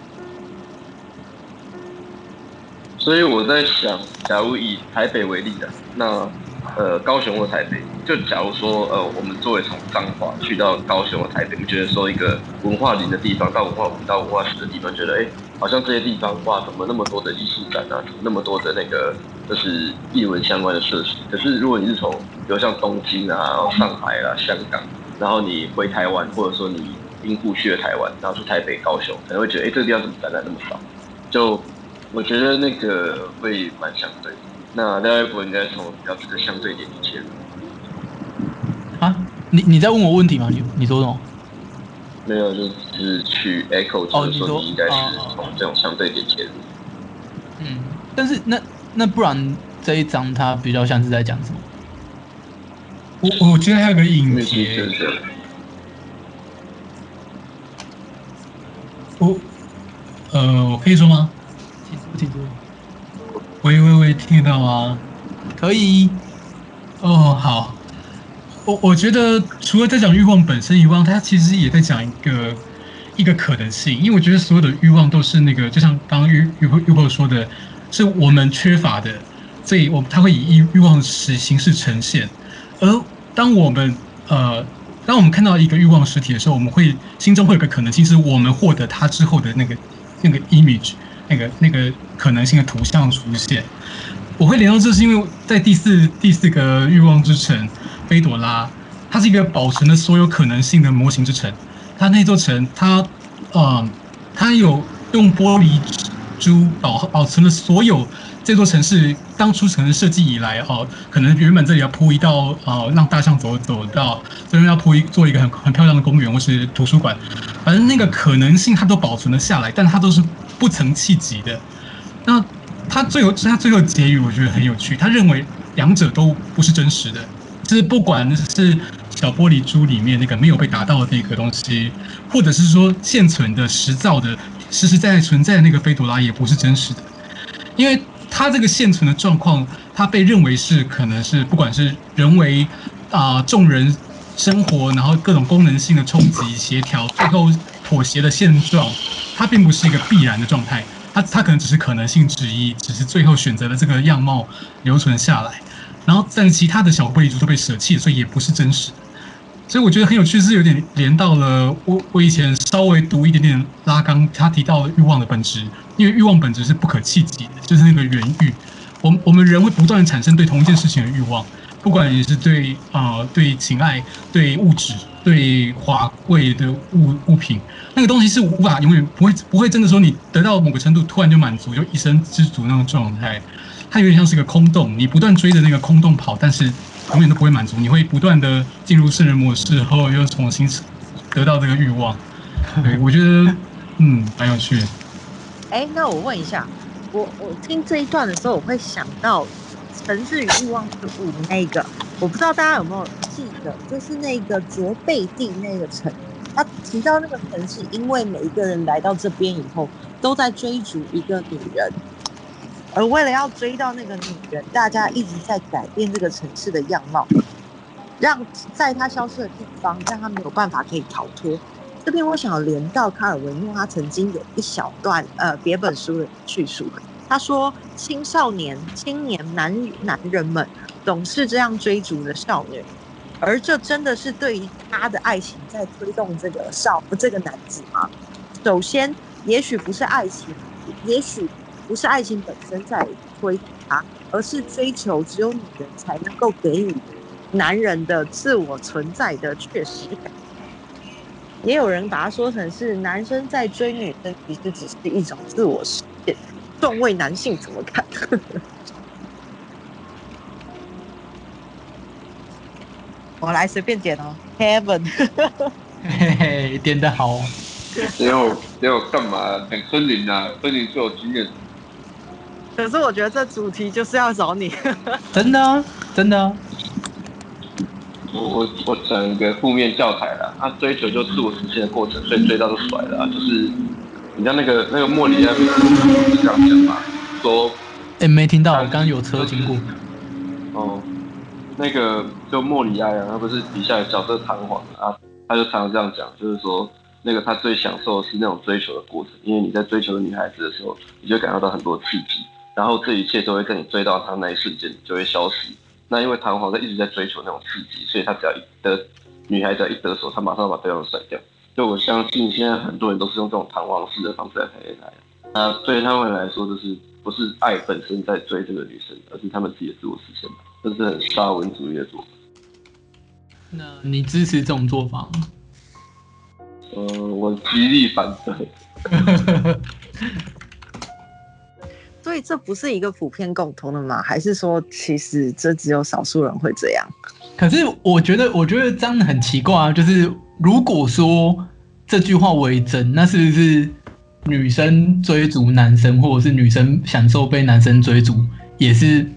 所以我在想，假如以台北为例的，那呃高雄或台北，就假如说呃我们作为从彰化去到高雄或台北，我觉得说一个文化林的地方，到文化五到文化十的地方，觉得哎、好像这些地方哇，怎么那么多的艺术展啊，怎么那么多的那个就是艺文相关的设施？可是如果你是从比如像东京啊、上海啊、香港，然后你回台湾，或者说你因故去了台湾，然后去台北、高雄，可能会觉得哎、这个地方怎么展览那么少？就我觉得那个会蛮相对的，那另外一部分应该从比较这个相对点去切入。啊，你你在问我问题吗？你你说什么？没有，就是去 echo，就是说你应该是从这种相对点切入。嗯，但是那那不然这一章它比较像是在讲什么？我我觉得还有个影节。我呃，我可以说吗？喂喂喂，听得到吗？可以。哦，好。我我觉得除了在讲欲望本身以外，它其实也在讲一个一个可能性。因为我觉得所有的欲望都是那个，就像刚刚玉玉玉波说的，是我们缺乏的，所以我它会以欲欲望实形式呈现。而当我们呃，当我们看到一个欲望实体的时候，我们会心中会有个可能性，是我们获得它之后的那个那个 image。那个那个可能性的图像出现，我会联到这是因为在第四第四个欲望之城菲朵拉，它是一个保存了所有可能性的模型之城。它那座城，它呃，它有用玻璃珠保保存了所有这座城市当初城市设计以来哦，可能原本这里要铺一道呃让大象走走道，这边要铺一做一个很很漂亮的公园或是图书馆，反正那个可能性它都保存了下来，但它都是。不曾气急的，那他最后他最后结语，我觉得很有趣。他认为两者都不是真实的，就是不管是小玻璃珠里面那个没有被达到的那个东西，或者是说现存的实造的实实在在存在的那个菲朵拉也不是真实的，因为他这个现存的状况，他被认为是可能是不管是人为啊、众人生活，然后各种功能性的冲击协调，最后妥协的现状，它并不是一个必然的状态，它它可能只是可能性之一，只是最后选择了这个样貌留存下来，然后但其他的小贵族都被舍弃，所以也不是真实的。所以我觉得很有趣，是有点连到了我我以前稍微读一点点拉冈，他提到欲望的本质，因为欲望本质是不可企及的，就是那个原欲。我们我们人会不断产生对同一件事情的欲望，不管你是对啊、呃、对情爱、对物质、对华贵的物物品，那个东西是无法永远不会不会真的说你得到某个程度突然就满足，就一生知足那种状态，它有点像是个空洞，你不断追着那个空洞跑，但是。永远都不会满足，你会不断的进入圣人模式后，又重新得到这个欲望。对，我觉得，嗯，蛮有趣的。哎、那我问一下，我我听这一段的时候，我会想到《城市与欲望之物》那个，我不知道大家有没有记得，就是那个卓贝蒂那个城，他提到那个城市，因为每一个人来到这边以后，都在追逐一个女人。而为了要追到那个女人，大家一直在改变这个城市的样貌，让在他消失的地方，让他没有办法可以逃脱。这边我想要连到卡尔维诺，他曾经有一小段呃别本书的叙述，他说青少年、青年男男人们总是这样追逐的少女，而这真的是对于他的爱情在推动这个少这个男子吗？首先，也许不是爱情，也许。不是爱情本身在推他，而是追求只有女人才能够给予男人的自我存在的确实感。也有人把它说成是男生在追女生，其实只是一种自我实现。众位男性怎么看？我来随便点哦，Heaven，嘿嘿，点的好。没有没有干嘛？等森林啊，森林最有经验。可是我觉得这主题就是要找你，真的啊，真的啊。我我我讲一个负面教材啦，他追求就自我实现的过程，所以追到就甩了啊。就是你像那个那个莫里亚不是这样讲嘛，说，哎、欸，没听到，我刚刚有车经过。哦，那个就莫里亚呀，他不是底下有角色弹簧啊，他就常常这样讲，就是说那个他最享受的是那种追求的过程，因为你在追求女孩子的时候，你就感受到很多刺激。然后这一切都会在你追到他那一瞬间就会消失。那因为弹簧在一直在追求那种刺激，所以他只要一得女孩子一得手，他马上把对方甩掉。就我相信现在很多人都是用这种弹簧式的方式来谈恋爱。那对他们来说，就是不是爱本身在追这个女生，而是他们自己的自我实现。这是很沙文主义的做法。那你支持这种做法吗？呃，我极力反对。所以这不是一个普遍共通的吗？还是说，其实这只有少数人会这样？可是我觉得，我觉得这样很奇怪啊。就是如果说这句话为真，那是不是女生追逐男生，或者是女生享受被男生追逐，也是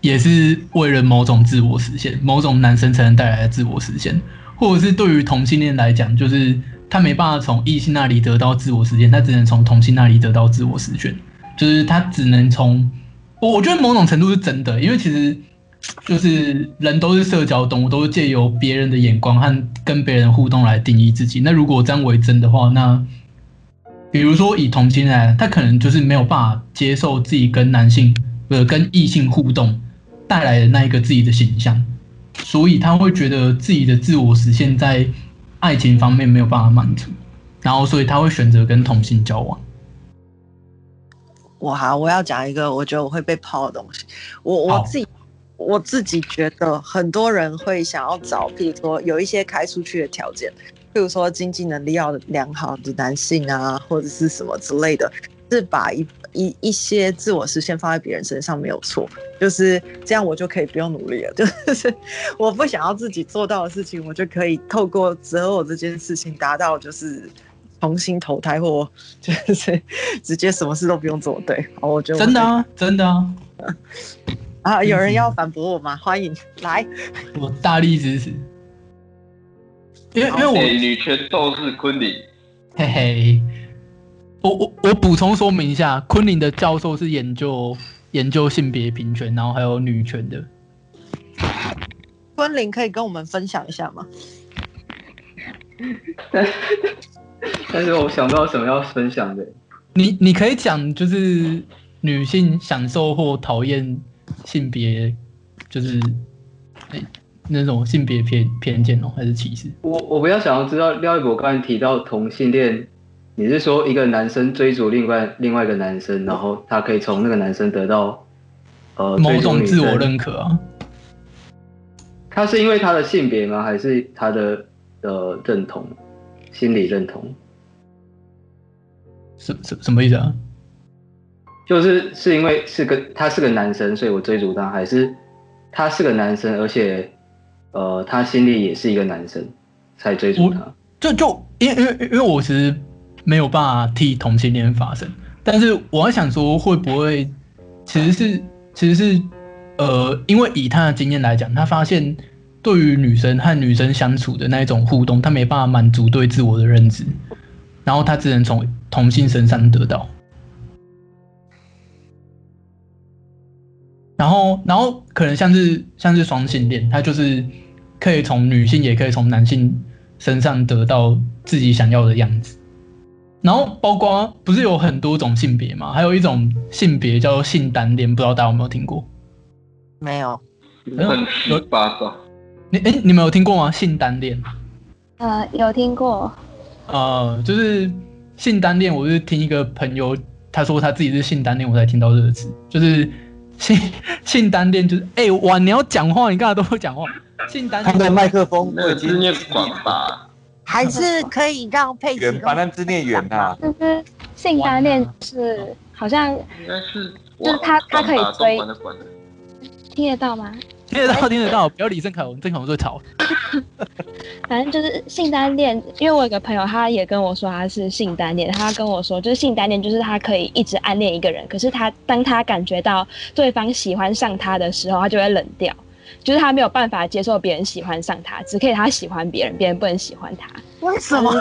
也是为了某种自我实现，某种男生才能带来的自我实现？或者是对于同性恋来讲，就是他没办法从异性那里得到自我实现，他只能从同性那里得到自我实现。就是他只能从，我我觉得某种程度是真的，因为其实就是人都是社交动物，都是借由别人的眼光和跟别人互动来定义自己。那如果这样为真的话，那比如说以同性来，他可能就是没有办法接受自己跟男性呃跟异性互动带来的那一个自己的形象，所以他会觉得自己的自我实现在爱情方面没有办法满足，然后所以他会选择跟同性交往。我好，我要讲一个我觉得我会被抛的东西。我我自己我自己觉得很多人会想要找，比如说有一些开出去的条件，譬如说经济能力要良好的男性啊，或者是什么之类的，是把一一一些自我实现放在别人身上没有错，就是这样，我就可以不用努力了。就是我不想要自己做到的事情，我就可以透过择偶这件事情达到，就是。重新投胎，或就是直接什么事都不用做，对，我觉得我真的啊，真的啊，啊，有人要反驳我吗？欢迎来，我大力支持，因为因为我女权斗士昆凌，嘿嘿，我我我补充说明一下，昆凌的教授是研究研究性别平权，然后还有女权的。昆凌可以跟我们分享一下吗？但 但是我想不到什么要分享的。你你可以讲，就是女性享受或讨厌性别，就是、欸、那种性别偏偏见哦，还是歧视？我我比较想要知道，廖一博刚才提到同性恋，你是说一个男生追逐另外另外一个男生，然后他可以从那个男生得到呃某种自我认可啊？他是因为他的性别吗？还是他的呃认同，心理认同？什什什么意思啊？就是是因为是个他是个男生，所以我追逐他，还是他是个男生，而且呃他心里也是一个男生，才追逐他？就就因为因为因为我其实没有办法替同性恋发声，但是我想说会不会其实是其实是呃因为以他的经验来讲，他发现对于女生和女生相处的那一种互动，他没办法满足对自我的认知。然后他只能从同性身上得到，然后，然后可能像是像是双性恋，他就是可以从女性也可以从男性身上得到自己想要的样子。然后，包括不是有很多种性别吗？还有一种性别叫做性单恋，不知道大家有没有听过？没有，很七八糟。你哎，你们有听过吗？性单恋？呃，有听过。呃，就是性单恋，我是听一个朋友他说他自己是性单恋，我才听到这个词。就是 性性单恋，就是哎、欸，哇，你要讲话，你刚才都不讲话。性单恋，他的麦克风我已经念广吧？还是可以让佩奇把那字念圆呐？就是性单恋是好像应该是，就是他他可以追，听得到吗？听得到，听得到，不要理郑凯文，郑凯文最吵。反正就是性单恋，因为我有个朋友，他也跟我说他是性单恋。他跟我说，就是性单恋，就是他可以一直暗恋一个人，可是他当他感觉到对方喜欢上他的时候，他就会冷掉，就是他没有办法接受别人喜欢上他，只可以他喜欢别人，别人不能喜欢他。为什么？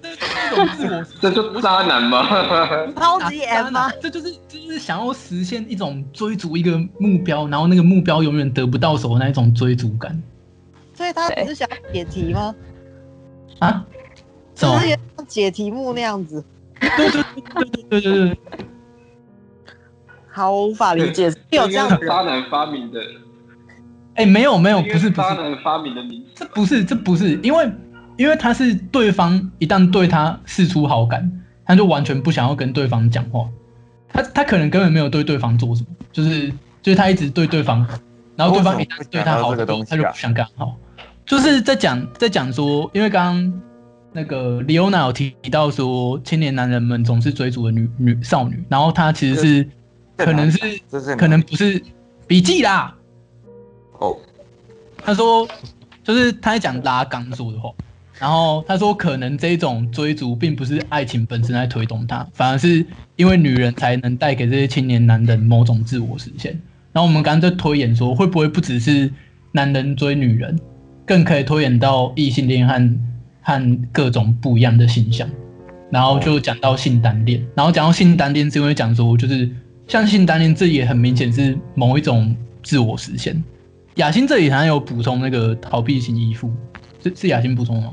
这种自我，这就渣男吗？超级 M 吗？这就是这就是想要实现一种追逐一个目标，然后那个目标永远得不到手的那一种追逐感。所以他只是想解题吗？啊？什么？像解题目那样子？对对对对对对对。好无法理解，有这样的渣男发明的？哎，没有没有，不是不是发明的名字。这不是这不是，因为。因为他是对方一旦对他示出好感，他就完全不想要跟对方讲话。他他可能根本没有对对方做什么，就是就是他一直对对方，然后对方一旦对他好，他就不想跟他好。就是在讲在讲说，因为刚刚那个李欧娜有提到说，青年男人们总是追逐的女女少女，然后他其实是可能是可能不是笔记啦。哦，他说就是他在讲拉冈说的话。然后他说，可能这种追逐并不是爱情本身在推动他，反而是因为女人才能带给这些青年男人某种自我实现。然后我们刚刚在推演说，会不会不只是男人追女人，更可以推演到异性恋和和各种不一样的形象？然后就讲到性单恋，然后讲到性单恋，是因为讲说，就是像性单恋，这也很明显是某一种自我实现。雅欣这里好像有补充那个逃避型依附，是是雅欣补充吗？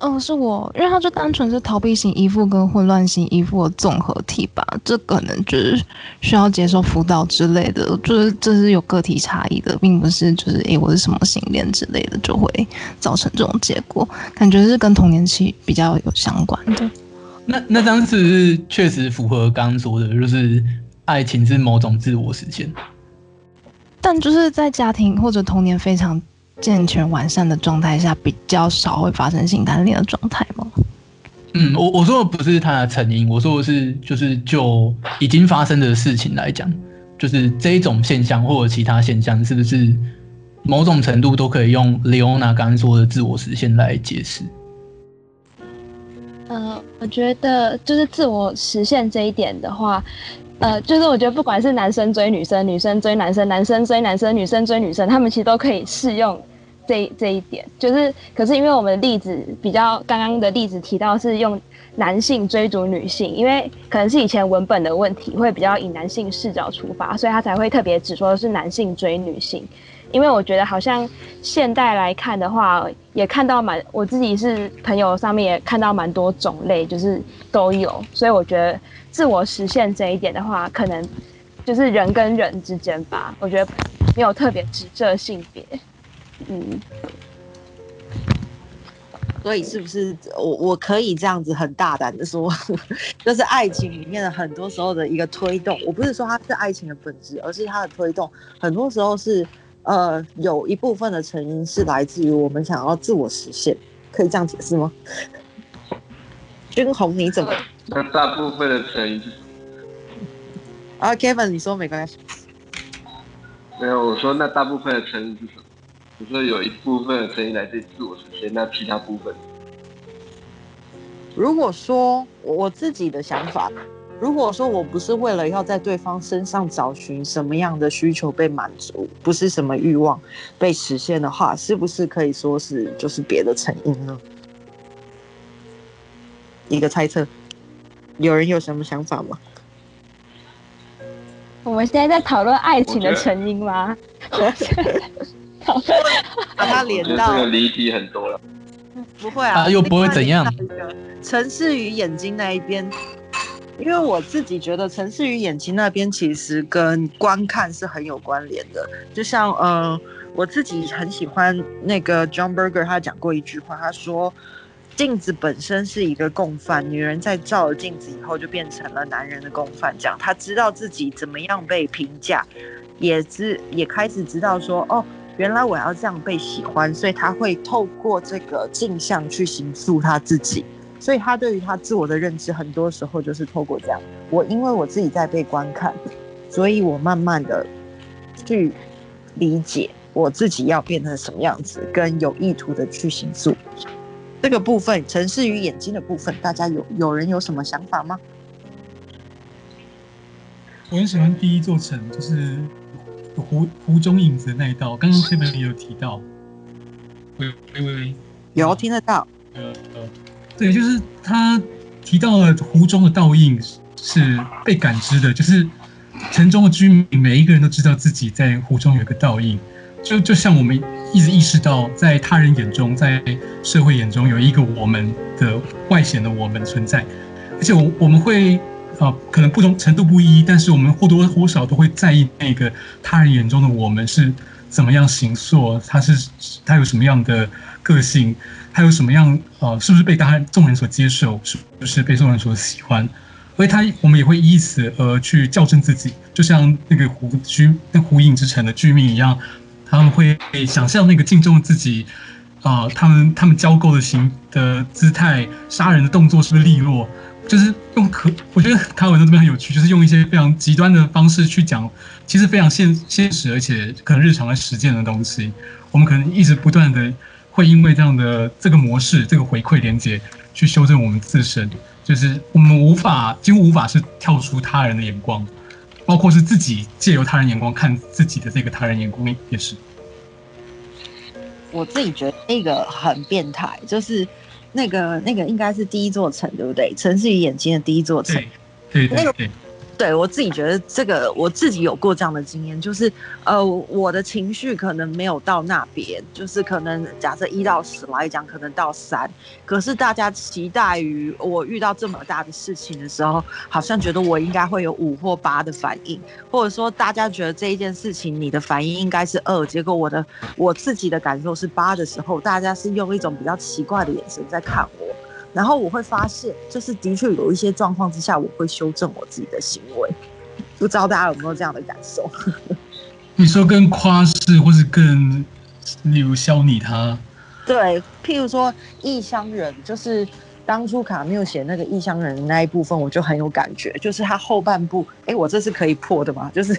嗯，是我，因为他就单纯是逃避型依附跟混乱型依附的综合体吧，这可能就是需要接受辅导之类的，就是这是有个体差异的，并不是就是诶、欸、我是什么型恋之类的就会造成这种结果，感觉是跟童年期比较有相关的。那那当时是确实符合刚刚说的，就是爱情是某种自我实现，但就是在家庭或者童年非常。健全完善的状态下，比较少会发生性单恋的状态吗？嗯，我我说的不是它的成因，我说的是就是就已经发生的事情来讲，就是这一种现象或者其他现象，是不是某种程度都可以用 Leona 刚刚说的自我实现来解释？呃，我觉得就是自我实现这一点的话。呃，就是我觉得不管是男生追女生，女生追男生，男生追男生，女生追女生，他们其实都可以适用这这一点，就是可是因为我们的例子比较刚刚的例子提到是用男性追逐女性，因为可能是以前文本的问题，会比较以男性视角出发，所以他才会特别只说是男性追女性。因为我觉得好像现代来看的话，也看到蛮我自己是朋友上面也看到蛮多种类，就是都有，所以我觉得自我实现这一点的话，可能就是人跟人之间吧，我觉得没有特别指这性别。嗯，所以是不是我我可以这样子很大胆的说，就是爱情里面的很多时候的一个推动，我不是说它是爱情的本质，而是它的推动，很多时候是呃有一部分的成因是来自于我们想要自我实现，可以这样解释吗？君红你怎么？那大部分的成因是什么？啊，Kevin 你说没关系。没有，我说那大部分的成因是什么？比如说有一部分的成因来自自我实现，那其他部分，如果说我自己的想法，如果说我不是为了要在对方身上找寻什么样的需求被满足，不是什么欲望被实现的话，是不是可以说是就是别的成因呢？一个猜测，有人有什么想法吗？我们现在在讨论爱情的成因吗？把它连到这个离题很多了，不会啊，啊又不会怎样。城市与眼睛那一边，因为我自己觉得城市与眼睛那边其实跟观看是很有关联的。就像呃，我自己很喜欢那个 John Berger，他讲过一句话，他说镜子本身是一个共犯，女人在照了镜子以后就变成了男人的共犯。这样，她知道自己怎么样被评价，也知也开始知道说哦。原来我要这样被喜欢，所以他会透过这个镜像去形塑他自己，所以他对于他自我的认知，很多时候就是透过这样。我因为我自己在被观看，所以我慢慢的去理解我自己要变成什么样子，跟有意图的去形塑这个部分。城市与眼睛的部分，大家有有人有什么想法吗？我很喜欢第一座城，就是。湖湖中影子的那一道，刚刚这边也有提到。喂喂喂喂，有听得到？呃呃，对，就是他提到了湖中的倒影是被感知的，就是城中的居民每一个人都知道自己在湖中有一个倒影，就就像我们一直意识到，在他人眼中，在社会眼中有一个我们的外显的我们存在，而且我我们会。啊，可能不同程度不一，但是我们或多或少都会在意那个他人眼中的我们是怎么样形塑，他是他有什么样的个性，他有什么样呃，是不是被大家众人所接受，是不是被众人所喜欢？所以他我们也会以此而去校正自己，就像那个湖居那湖影之城的居民一样，他们会想象那个镜中自己啊、他们他们交媾的形的姿态，杀人的动作是不是利落？就是用可，我觉得卡文这边很有趣，就是用一些非常极端的方式去讲，其实非常现现实，而且可能日常的实践的东西。我们可能一直不断的会因为这样的这个模式、这个回馈连接，去修正我们自身。就是我们无法，几乎无法是跳出他人的眼光，包括是自己借由他人眼光看自己的这个他人眼光也是。我自己觉得那个很变态，就是。那个那个应该是第一座城，对不对？城市与眼睛的第一座城，对对对。那个对，我自己觉得这个，我自己有过这样的经验，就是呃，我的情绪可能没有到那边，就是可能假设一到十来讲，可能到三，可是大家期待于我遇到这么大的事情的时候，好像觉得我应该会有五或八的反应，或者说大家觉得这一件事情你的反应应该是二，结果我的我自己的感受是八的时候，大家是用一种比较奇怪的眼神在看我。然后我会发现，就是的确有一些状况之下，我会修正我自己的行为。不知道大家有没有这样的感受？你说更夸饰，或是更例如消弭他？对，譬如说异乡人，就是当初卡缪写那个异乡人的那一部分，我就很有感觉。就是他后半部，哎，我这是可以破的吗？就是，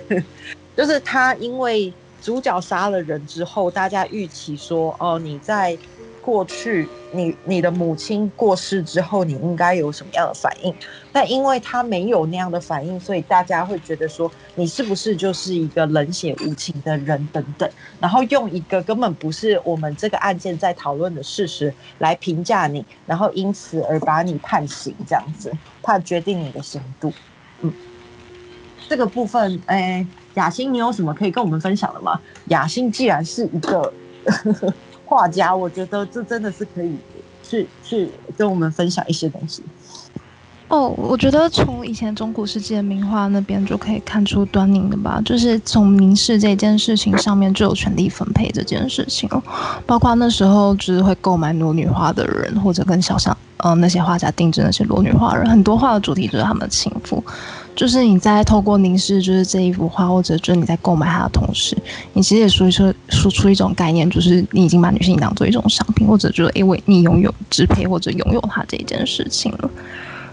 就是他因为主角杀了人之后，大家预期说，哦，你在。过去你你的母亲过世之后，你应该有什么样的反应？但因为他没有那样的反应，所以大家会觉得说你是不是就是一个冷血无情的人等等，然后用一个根本不是我们这个案件在讨论的事实来评价你，然后因此而把你判刑这样子，判决定你的刑度。嗯，这个部分，哎，雅欣，你有什么可以跟我们分享的吗？雅欣既然是一个。画家，我觉得这真的是可以去去跟我们分享一些东西。哦，我觉得从以前中古世纪的名画那边就可以看出端倪的吧，就是从名士这件事情上面就有权力分配这件事情哦，包括那时候就是会购买裸女画的人，或者跟小象呃那些画家定制那些裸女画人，很多画的主题就是他们的情妇。就是你在透过凝视，就是这一幅画，或者就是你在购买它的同时，你其实也说一说输出一种概念，就是你已经把女性当做一种商品，或者就是因为你拥有支配或者拥有它这一件事情了。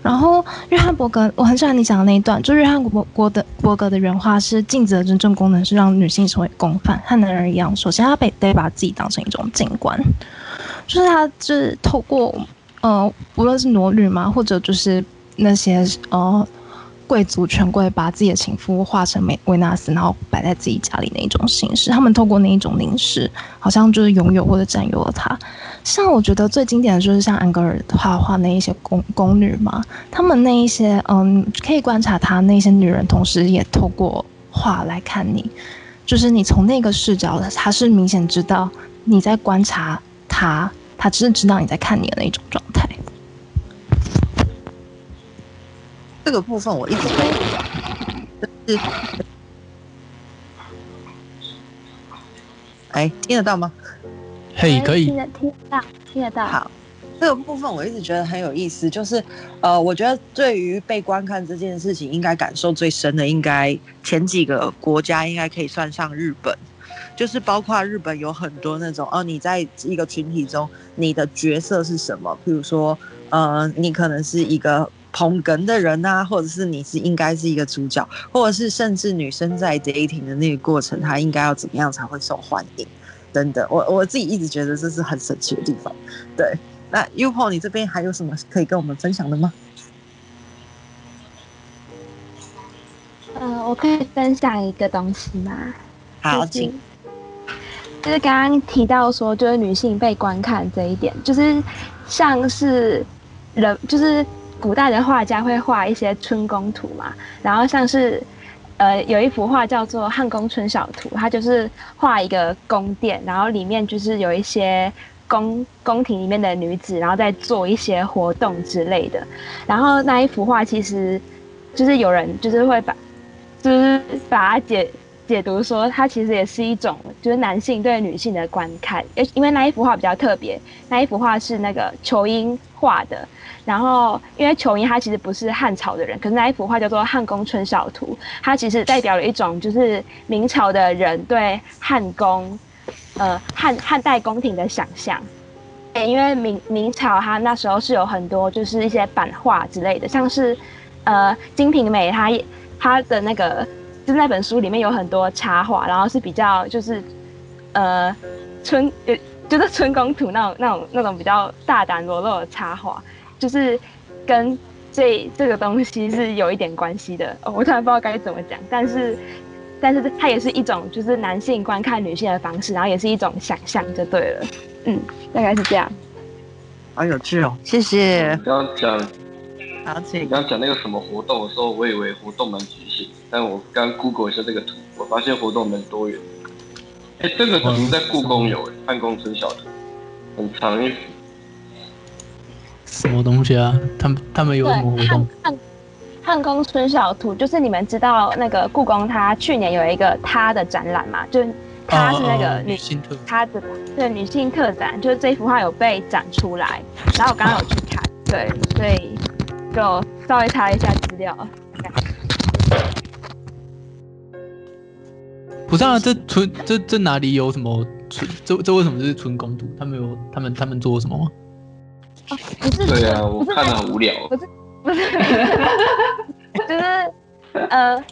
然后约翰伯格，我很喜欢你讲的那一段，就约翰伯伯的伯格的原话是：镜子的真正功能是让女性成为共犯，和男人一样，首先他得得把自己当成一种警官，就是他就是透过呃，无论是裸女嘛，或者就是那些呃。贵族权贵把自己的情妇画成美维纳斯，然后摆在自己家里那一种形式。他们透过那一种凝视，好像就是拥有或者占有了她。像我觉得最经典的就是像安格尔画画那一些宫宫女嘛，他们那一些嗯，可以观察她那些女人，同时也透过画来看你，就是你从那个视角，他是明显知道你在观察她，他只是知道你在看你的那种状态。这个部分我一直都，就是，哎，听得到吗？嘿，可以。听得听得到，听得到。好，这个部分我一直觉得很有意思，就是呃，我觉得对于被观看这件事情，应该感受最深的，应该前几个国家应该可以算上日本，就是包括日本有很多那种哦，你在一个群体中，你的角色是什么？比如说，呃，你可能是一个。捧哏的人啊，或者是你是应该是一个主角，或者是甚至女生在 dating 的那个过程，她应该要怎么样才会受欢迎等等。我我自己一直觉得这是很神奇的地方。对，那 Upo 你这边还有什么可以跟我们分享的吗？嗯、呃，我可以分享一个东西吗？好，请。就是刚刚提到说，就是女性被观看这一点，就是像是人，就是。古代的画家会画一些春宫图嘛，然后像是，呃，有一幅画叫做《汉宫春晓图》，它就是画一个宫殿，然后里面就是有一些宫宫廷里面的女子，然后在做一些活动之类的。然后那一幅画其实就是有人就是会把，就是把它解解读说，它其实也是一种就是男性对女性的观看，因为那一幅画比较特别，那一幅画是那个仇英画的。然后，因为仇英他其实不是汉朝的人，可是那一幅画叫做《汉宫春晓图》，它其实代表了一种就是明朝的人对汉宫，呃汉汉代宫廷的想象。因为明明朝他那时候是有很多就是一些版画之类的，像是呃《金瓶梅》它，他他的那个就是那本书里面有很多插画，然后是比较就是呃春呃就是春宫图那种那种那种比较大胆裸露的插画。就是跟这这个东西是有一点关系的，哦，我突然不知道该怎么讲，但是，但是它也是一种就是男性观看女性的方式，然后也是一种想象，就对了，嗯，大概是这样。好有趣哦，谢谢。刚刚讲，好，请。刚刚讲那个什么活动的时候，我以为活动蛮局限，但我刚 Google 一下这个图，我发现活动蛮多元。哎，这个图在故宫有，汉宫春晓图，很长一幅。什么东西啊？他们他们有什么活动？汉汉宫春晓图就是你们知道那个故宫，它去年有一个它的展览嘛？就是它是那个女性特，它的对女性特展，就是这幅画有被展出来。然后我刚刚有去看，对，所以就稍微查一下资料。不是啊，这春这这哪里有什么春？这这为什么是春宫图？他们有他们他们做什么吗？哦、不是，对啊，我看得很无聊。不是，不是，就是呃，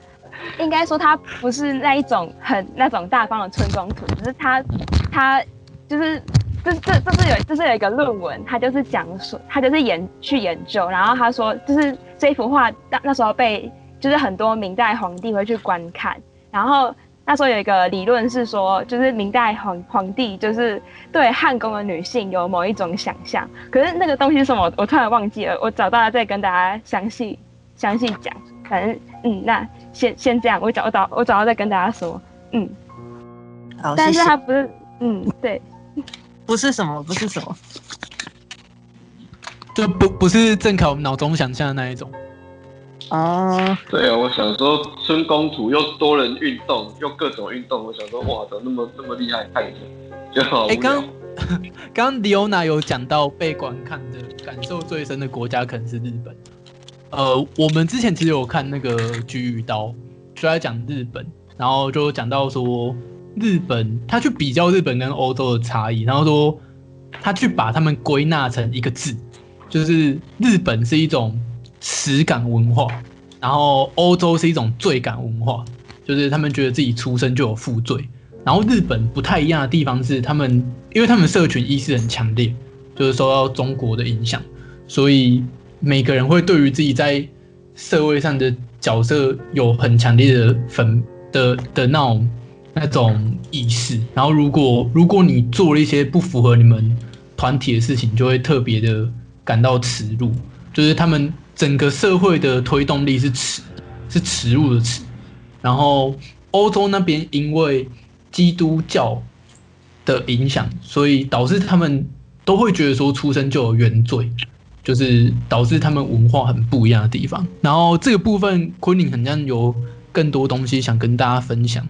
应该说他不是那一种很那种大方的春宫图，只是他他就是这这这是有这是有一个论文，他就是讲说他就是研去研究，然后他说就是这幅画那那时候被就是很多明代皇帝会去观看，然后那时候有一个理论是说，就是明代皇皇帝就是对汉宫的女性有某一种想象，可是那个东西是什么，我突然忘记了，我找到了再跟大家详细详细讲。反正嗯，那先先这样，我找我找我找到再跟大家说，嗯。好，但是他不是，嗯，对。不是什么，不是什么。就不不是正考脑中想象的那一种。哦，对啊，我想说春宫图又多人运动，又各种运动，我想说哇，怎么那么那么厉害，看一下就好。哎，刚刚 Leona 有讲到被观看的感受最深的国家可能是日本。呃，我们之前其实有看那个《菊与刀》，就在讲日本，然后就讲到说日本，他去比较日本跟欧洲的差异，然后说他去把他们归纳成一个字，就是日本是一种耻感文化，然后欧洲是一种罪感文化，就是他们觉得自己出生就有负罪，然后日本不太一样的地方是他们，因为他们社群意识很强烈，就是受到中国的影响，所以。每个人会对于自己在社会上的角色有很强烈的分的的那种那种意识，然后如果如果你做了一些不符合你们团体的事情，就会特别的感到耻辱。就是他们整个社会的推动力是耻，是耻辱的耻。然后欧洲那边因为基督教的影响，所以导致他们都会觉得说出生就有原罪。就是导致他们文化很不一样的地方。然后这个部分，昆凌好像有更多东西想跟大家分享，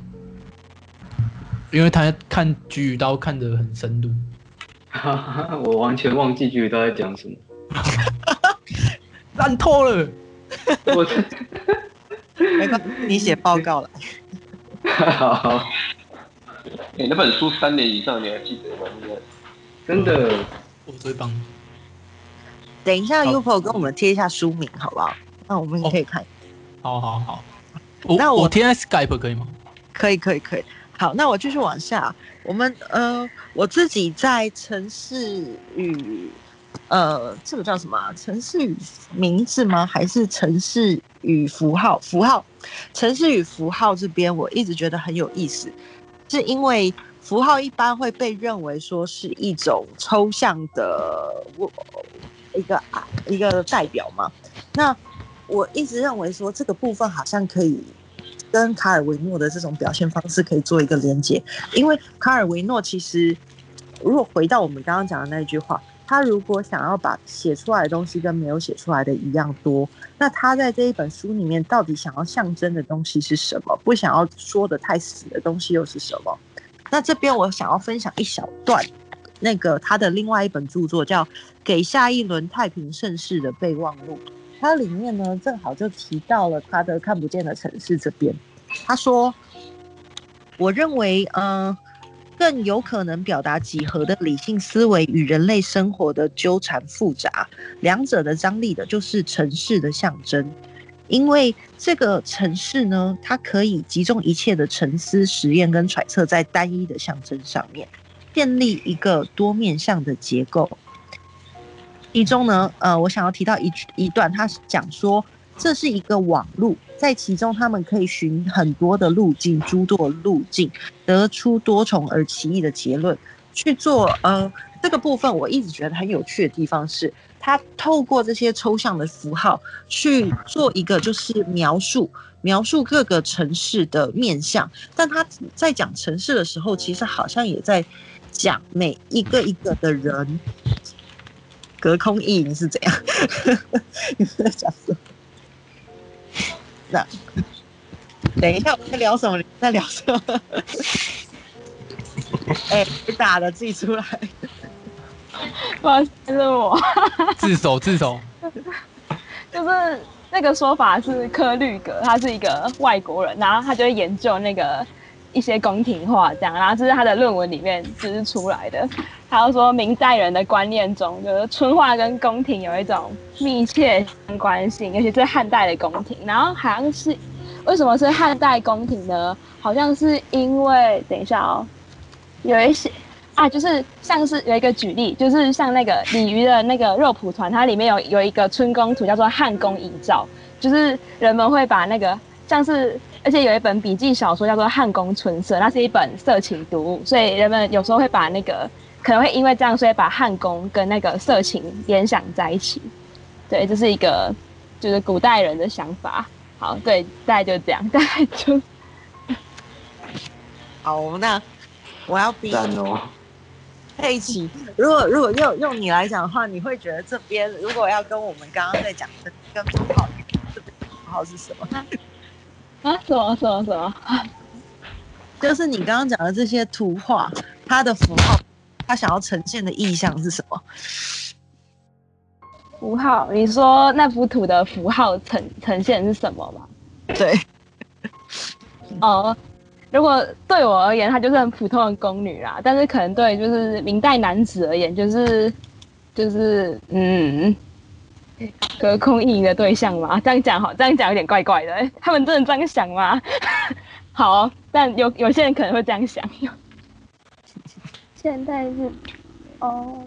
因为他看《菊与刀》看得很深入。我完全忘记《菊与刀》在讲什么，烂透了。我没关系，你写报告了。好，你、欸、那本书三年以上，你还记得吗？真的，我最棒。等一下，Upo 跟我们贴一下书名，好不好？那我们也可以看。好好好，我那我我贴在 Skype 可以吗？可以，可以，可以。好，那我继续往下。我们呃，我自己在城市与呃，这个叫什么？城市与名字吗？还是城市与符号？符号，城市与符号这边，我一直觉得很有意思，是因为符号一般会被认为说是一种抽象的我。一个啊，一个代表嘛。那我一直认为说，这个部分好像可以跟卡尔维诺的这种表现方式可以做一个连接，因为卡尔维诺其实，如果回到我们刚刚讲的那句话，他如果想要把写出来的东西跟没有写出来的一样多，那他在这一本书里面到底想要象征的东西是什么？不想要说的太死的东西又是什么？那这边我想要分享一小段。那个他的另外一本著作叫《给下一轮太平盛世的备忘录》，它里面呢正好就提到了他的看不见的城市这边。他说：“我认为，嗯、更有可能表达几何的理性思维与人类生活的纠缠复杂，两者的张力的就是城市的象征，因为这个城市呢，它可以集中一切的沉思、实验跟揣测在单一的象征上面。”建立一个多面向的结构，其中呢，呃，我想要提到一一段，他讲说这是一个网路，在其中他们可以寻很多的路径，诸多路径，得出多重而奇异的结论。去做呃这个部分，我一直觉得很有趣的地方是，他透过这些抽象的符号去做一个就是描述，描述各个城市的面向，但他在讲城市的时候，其实好像也在。讲每一个一个的人，隔空意淫是怎样？你在讲什么？那等一下，我们在聊什么？在聊什么？哎、欸，打的自己出来。不好意思，是我。自首，自首。就是那个说法是柯律格，他是一个外国人，然后他就会研究那个。一些宫廷画这样，然后这是他的论文里面就是出来的。他又说，明代人的观念中，就是春画跟宫廷有一种密切相关性，尤其是汉代的宫廷。然后好像是为什么是汉代宫廷呢？好像是因为等一下哦，有一些啊，就是像是有一个举例，就是像那个鲤鱼的那个肉蒲团，它里面有有一个春宫图，叫做汉宫遗照，就是人们会把那个像是，而且有一本笔记小说叫做《汉宫春色》，那是一本色情读物，所以人们有时候会把那个可能会因为这样，所以把汉宫跟那个色情联想在一起。对，这是一个就是古代人的想法。好，对，大概就这样，大概就。好，那我要逼哦。佩奇，如果如果用用你来讲的话，你会觉得这边如果要跟我们刚刚在讲的跟符号，这边符号是什么？啊？什么什么什么？就是你刚刚讲的这些图画，它的符号，它想要呈现的意象是什么？符号？你说那幅图的符号呈呈现是什么吗？对。哦。如果对我而言，她就是很普通的宫女啦。但是可能对就是明代男子而言，就是就是嗯，隔空意淫的对象吗。这样讲好，这样讲有点怪怪的。他们真的这样想吗？好，但有有些人可能会这样想。现在是哦。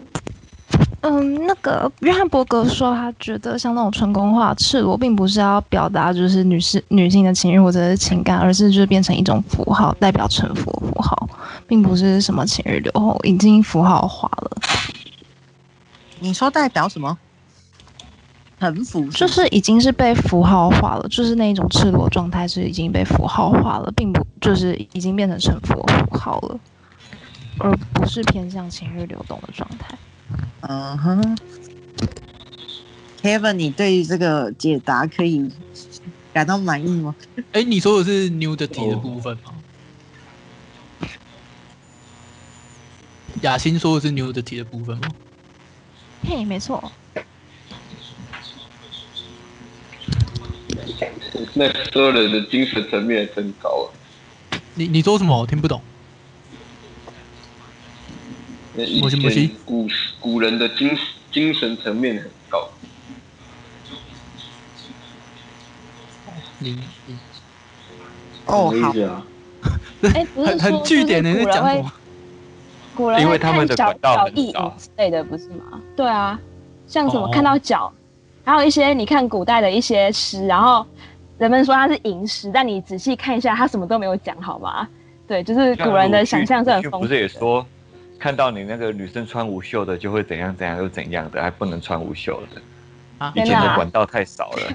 嗯，那个约翰伯格说，他觉得像那种纯公化赤裸，并不是要表达就是女士女性的情欲或者是情感，而是就是变成一种符号，代表臣服符号，并不是什么情欲流后，已经符号化了。你说代表什么？臣服就是已经是被符号化了，就是那一种赤裸状态是已经被符号化了，并不就是已经变成臣服的符号了，而不是偏向情欲流动的状态。嗯哼，Kevin，你对于这个解答可以感到满意吗？哎、欸，你说的是 nudity 的部分吗？雅欣说的是 nudity 的部分吗？嘿，没错。那所有人的精神层面真高啊！你你说什么？我听不懂。以前古古人的精精神层面很高。你哦，好。哎，不是说句点的在讲什么？古人会看脚脚印之类的，不是吗？对啊，像什么看到脚，还有一些你看古代的一些诗，然后人们说它是吟诗，但你仔细看一下，它什么都没有讲，好吗？对，就是古人的想象是很丰富。不是也说？看到你那个女生穿无袖的，就会怎样怎样又怎样的，还不能穿无袖的。啊，以前的管道太少了。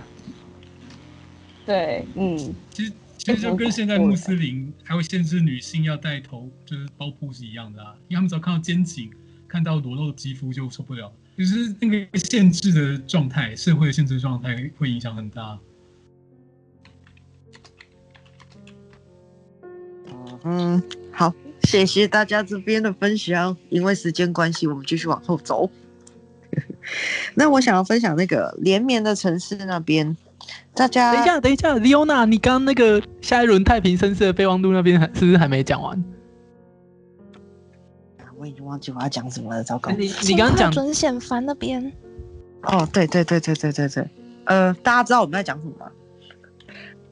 对，嗯，其实其实就跟现在穆斯林还会限制女性要戴头，就是包铺是一样的啊。因为他们只要看到肩颈、看到裸露的肌肤就受不了，就是那个限制的状态，社会的限制状态会影响很大。嗯，好。谢谢大家这边的分享，因为时间关系，我们继续往后走。那我想要分享那个连绵的城市那边，大家等一下，等一下，Leona，你刚刚那个下一轮太平绅士的备忘录那边还是不是还没讲完？我已经忘记我要讲什么了，糟糕！你你刚刚讲准显凡那边？哦，对对对对对对对，呃，大家知道我们在讲什么吗？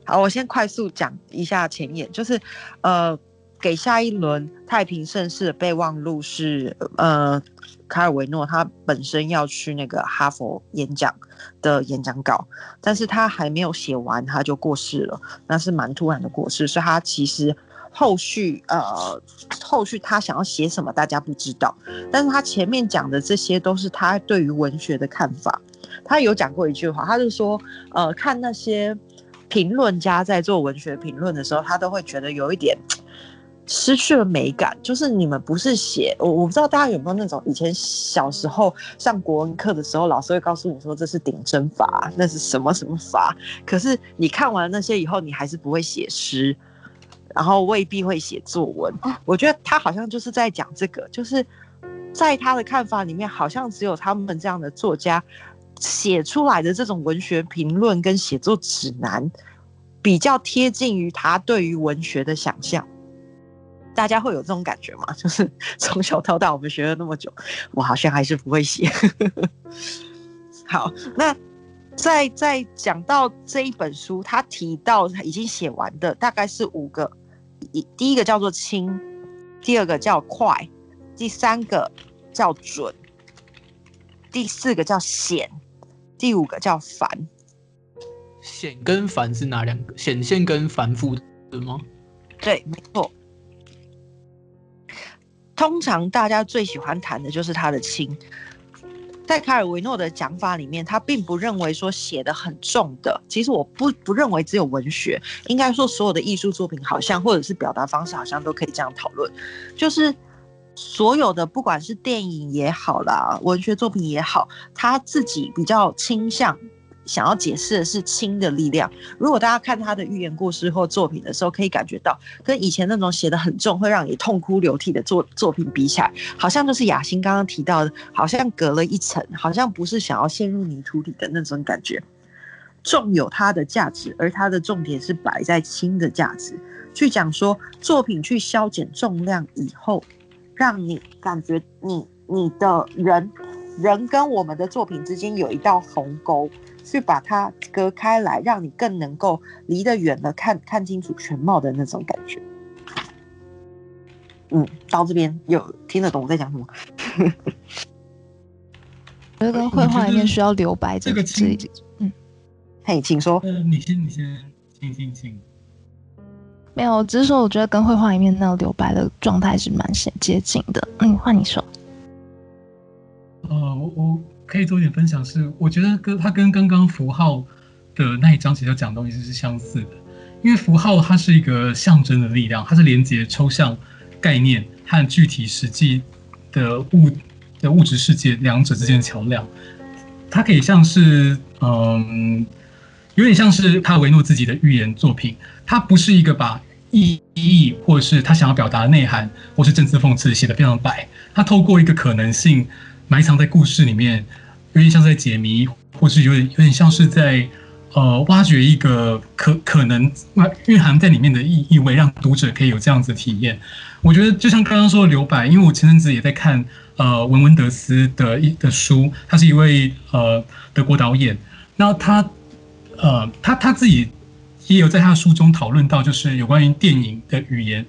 好，我先快速讲一下前言，就是呃。给下一轮太平盛世的备忘录是，呃，卡尔维诺他本身要去那个哈佛演讲的演讲稿，但是他还没有写完他就过世了，那是蛮突然的过世，所以他其实后续呃后续他想要写什么大家不知道，但是他前面讲的这些都是他对于文学的看法，他有讲过一句话，他就说，呃，看那些评论家在做文学评论的时候，他都会觉得有一点。失去了美感，就是你们不是写我，我不知道大家有没有那种以前小时候上国文课的时候，老师会告诉你说这是顶针法，那是什么什么法，可是你看完那些以后，你还是不会写诗，然后未必会写作文。我觉得他好像就是在讲这个，就是在他的看法里面，好像只有他们这样的作家写出来的这种文学评论跟写作指南，比较贴近于他对于文学的想象。大家会有这种感觉吗？就是从小到大我们学了那么久，我好像还是不会写。好，那在在讲到这一本书，他提到他已经写完的大概是五个，一第一个叫做轻，第二个叫快，第三个叫准，第四个叫显，第五个叫繁。显跟繁是哪两个？显现跟繁复的吗？对，没错。通常大家最喜欢谈的就是他的轻。在卡尔维诺的讲法里面，他并不认为说写的很重的。其实我不不认为只有文学，应该说所有的艺术作品好像或者是表达方式好像都可以这样讨论。就是所有的不管是电影也好啦，文学作品也好，他自己比较倾向。想要解释的是轻的力量。如果大家看他的寓言故事或作品的时候，可以感觉到跟以前那种写得很重，会让你痛哭流涕的作作品比起来，好像就是雅欣刚刚提到的，好像隔了一层，好像不是想要陷入泥土里的那种感觉。重有它的价值，而它的重点是摆在轻的价值，去讲说作品去消减重量以后，让你感觉你你的人人跟我们的作品之间有一道鸿沟。去把它隔开来，让你更能够离得远了看看清楚全貌的那种感觉。嗯，到这边有听得懂我在讲什么？我觉得跟绘画里面需要留白这个字。嗯，嘿，请说。呃，你先，你先，请，请，请。没有，只是说我觉得跟绘画里面那个留白的状态是蛮接近的。嗯，换你说。呃，我我。可以做一点分享是，我觉得跟它跟刚刚符号的那一章其实讲的东西是相似的，因为符号它是一个象征的力量，它是连接抽象概念和具体实际的物的物质世界两者之间的桥梁，它可以像是嗯，有点像是卡维诺自己的寓言作品，它不是一个把意义或者是他想要表达的内涵或是政治讽刺写得非常白，它透过一个可能性。埋藏在故事里面，有点像在解谜，或是有点有点像是在呃挖掘一个可可能蕴含在里面的意意味，让读者可以有这样子的体验。我觉得就像刚刚说的留白，因为我前阵子也在看呃文文德斯的一的书，他是一位呃德国导演，那他呃他他自己也有在他的书中讨论到，就是有关于电影的语言、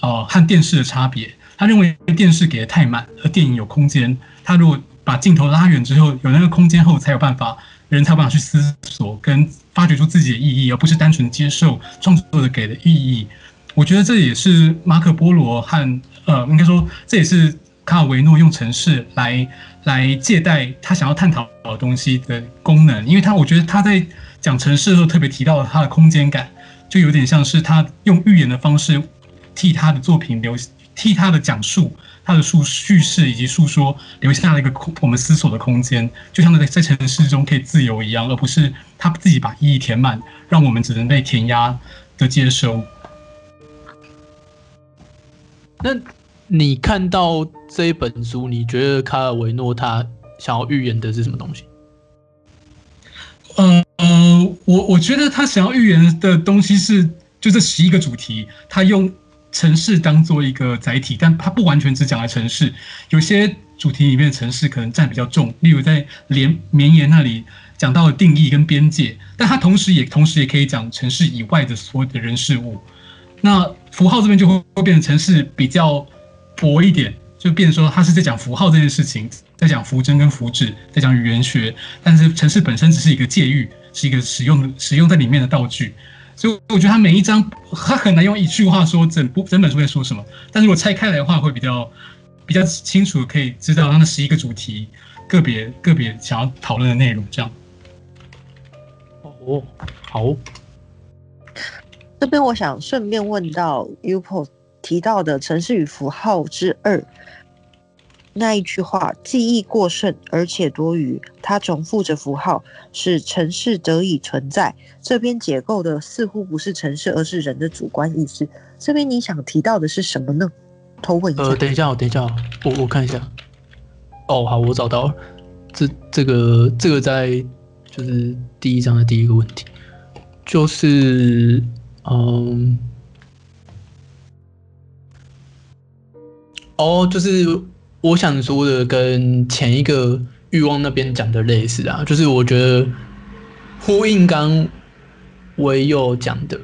呃、和电视的差别。他认为电视给的太满，而电影有空间。他如果把镜头拉远之后，有那个空间后，才有办法，人才有办法去思索跟发掘出自己的意义，而不是单纯接受创作者给的意义。我觉得这也是马可波罗和呃，应该说这也是卡尔维诺用城市来来借代他想要探讨的东西的功能。因为他我觉得他在讲城市的时候特别提到了他的空间感，就有点像是他用寓言的方式替他的作品留，替他的讲述。他的叙叙事以及诉说留下了一个空，我们思索的空间，就像在在城市中可以自由一样，而不是他自己把意义填满，让我们只能被填压的接收。那你看到这一本书，你觉得卡尔维诺他想要预言的是什么东西？呃呃，我我觉得他想要预言的东西是，就这十一个主题，他用。城市当做一个载体，但它不完全只讲了城市，有些主题里面的城市可能占比较重。例如在连绵延那里讲到了定义跟边界，但它同时也同时也可以讲城市以外的所有的人事物。那符号这边就会会变成城市比较薄一点，就变成说它是在讲符号这件事情，在讲符征跟符纸，在讲语言学，但是城市本身只是一个介喻，是一个使用使用在里面的道具。所以我觉得他每一章，他很难用一句话说整部整本书在说什么。但是如果拆开来的话，会比较比较清楚，可以知道他的十一个主题，个别个别想要讨论的内容。这样。哦，好。这边我想顺便问到 Upo 提到的城市与符号之二。那一句话，记忆过剩而且多余，它重复着符号，使城市得以存在。这边解构的似乎不是城市，而是人的主观意识。这边你想提到的是什么呢？偷问一下。呃，等一下，等一下，我我看一下。哦，好，我找到了。这这个这个在就是第一章的第一个问题，就是嗯，哦，就是。我想说的跟前一个欲望那边讲的类似啊，就是我觉得呼应刚唯有讲的，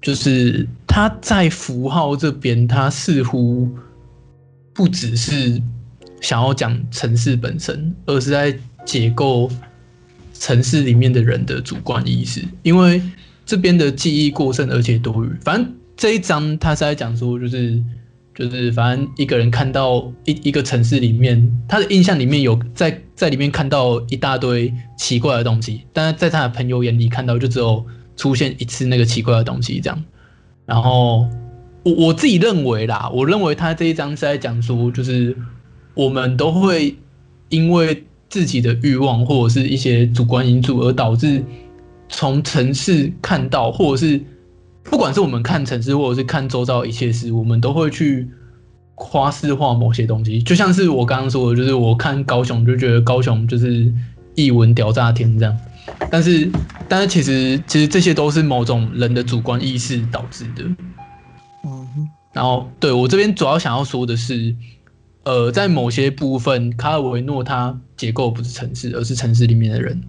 就是他在符号这边，他似乎不只是想要讲城市本身，而是在解构城市里面的人的主观意识。因为这边的记忆过剩而且多余。反正这一章他是在讲说，就是就是反正一个人看到一一个城市里面，他的印象里面有在在里面看到一大堆奇怪的东西，但是在他的朋友眼里看到就只有出现一次那个奇怪的东西这样。然后我我自己认为啦，我认为他这一章是在讲说，就是我们都会因为自己的欲望或者是一些主观因素而导致从城市看到，或者是不管是我们看城市，或者是看周遭一切事，我们都会去夸饰化某些东西。就像是我刚刚说的，就是我看高雄就觉得高雄就是一文屌炸天这样。但是，但是其实，其实这些都是某种人的主观意识导致的。嗯，然后，对，我这边主要想要说的是，呃，在某些部分，卡尔维诺他结构不是城市，而是城市里面的人。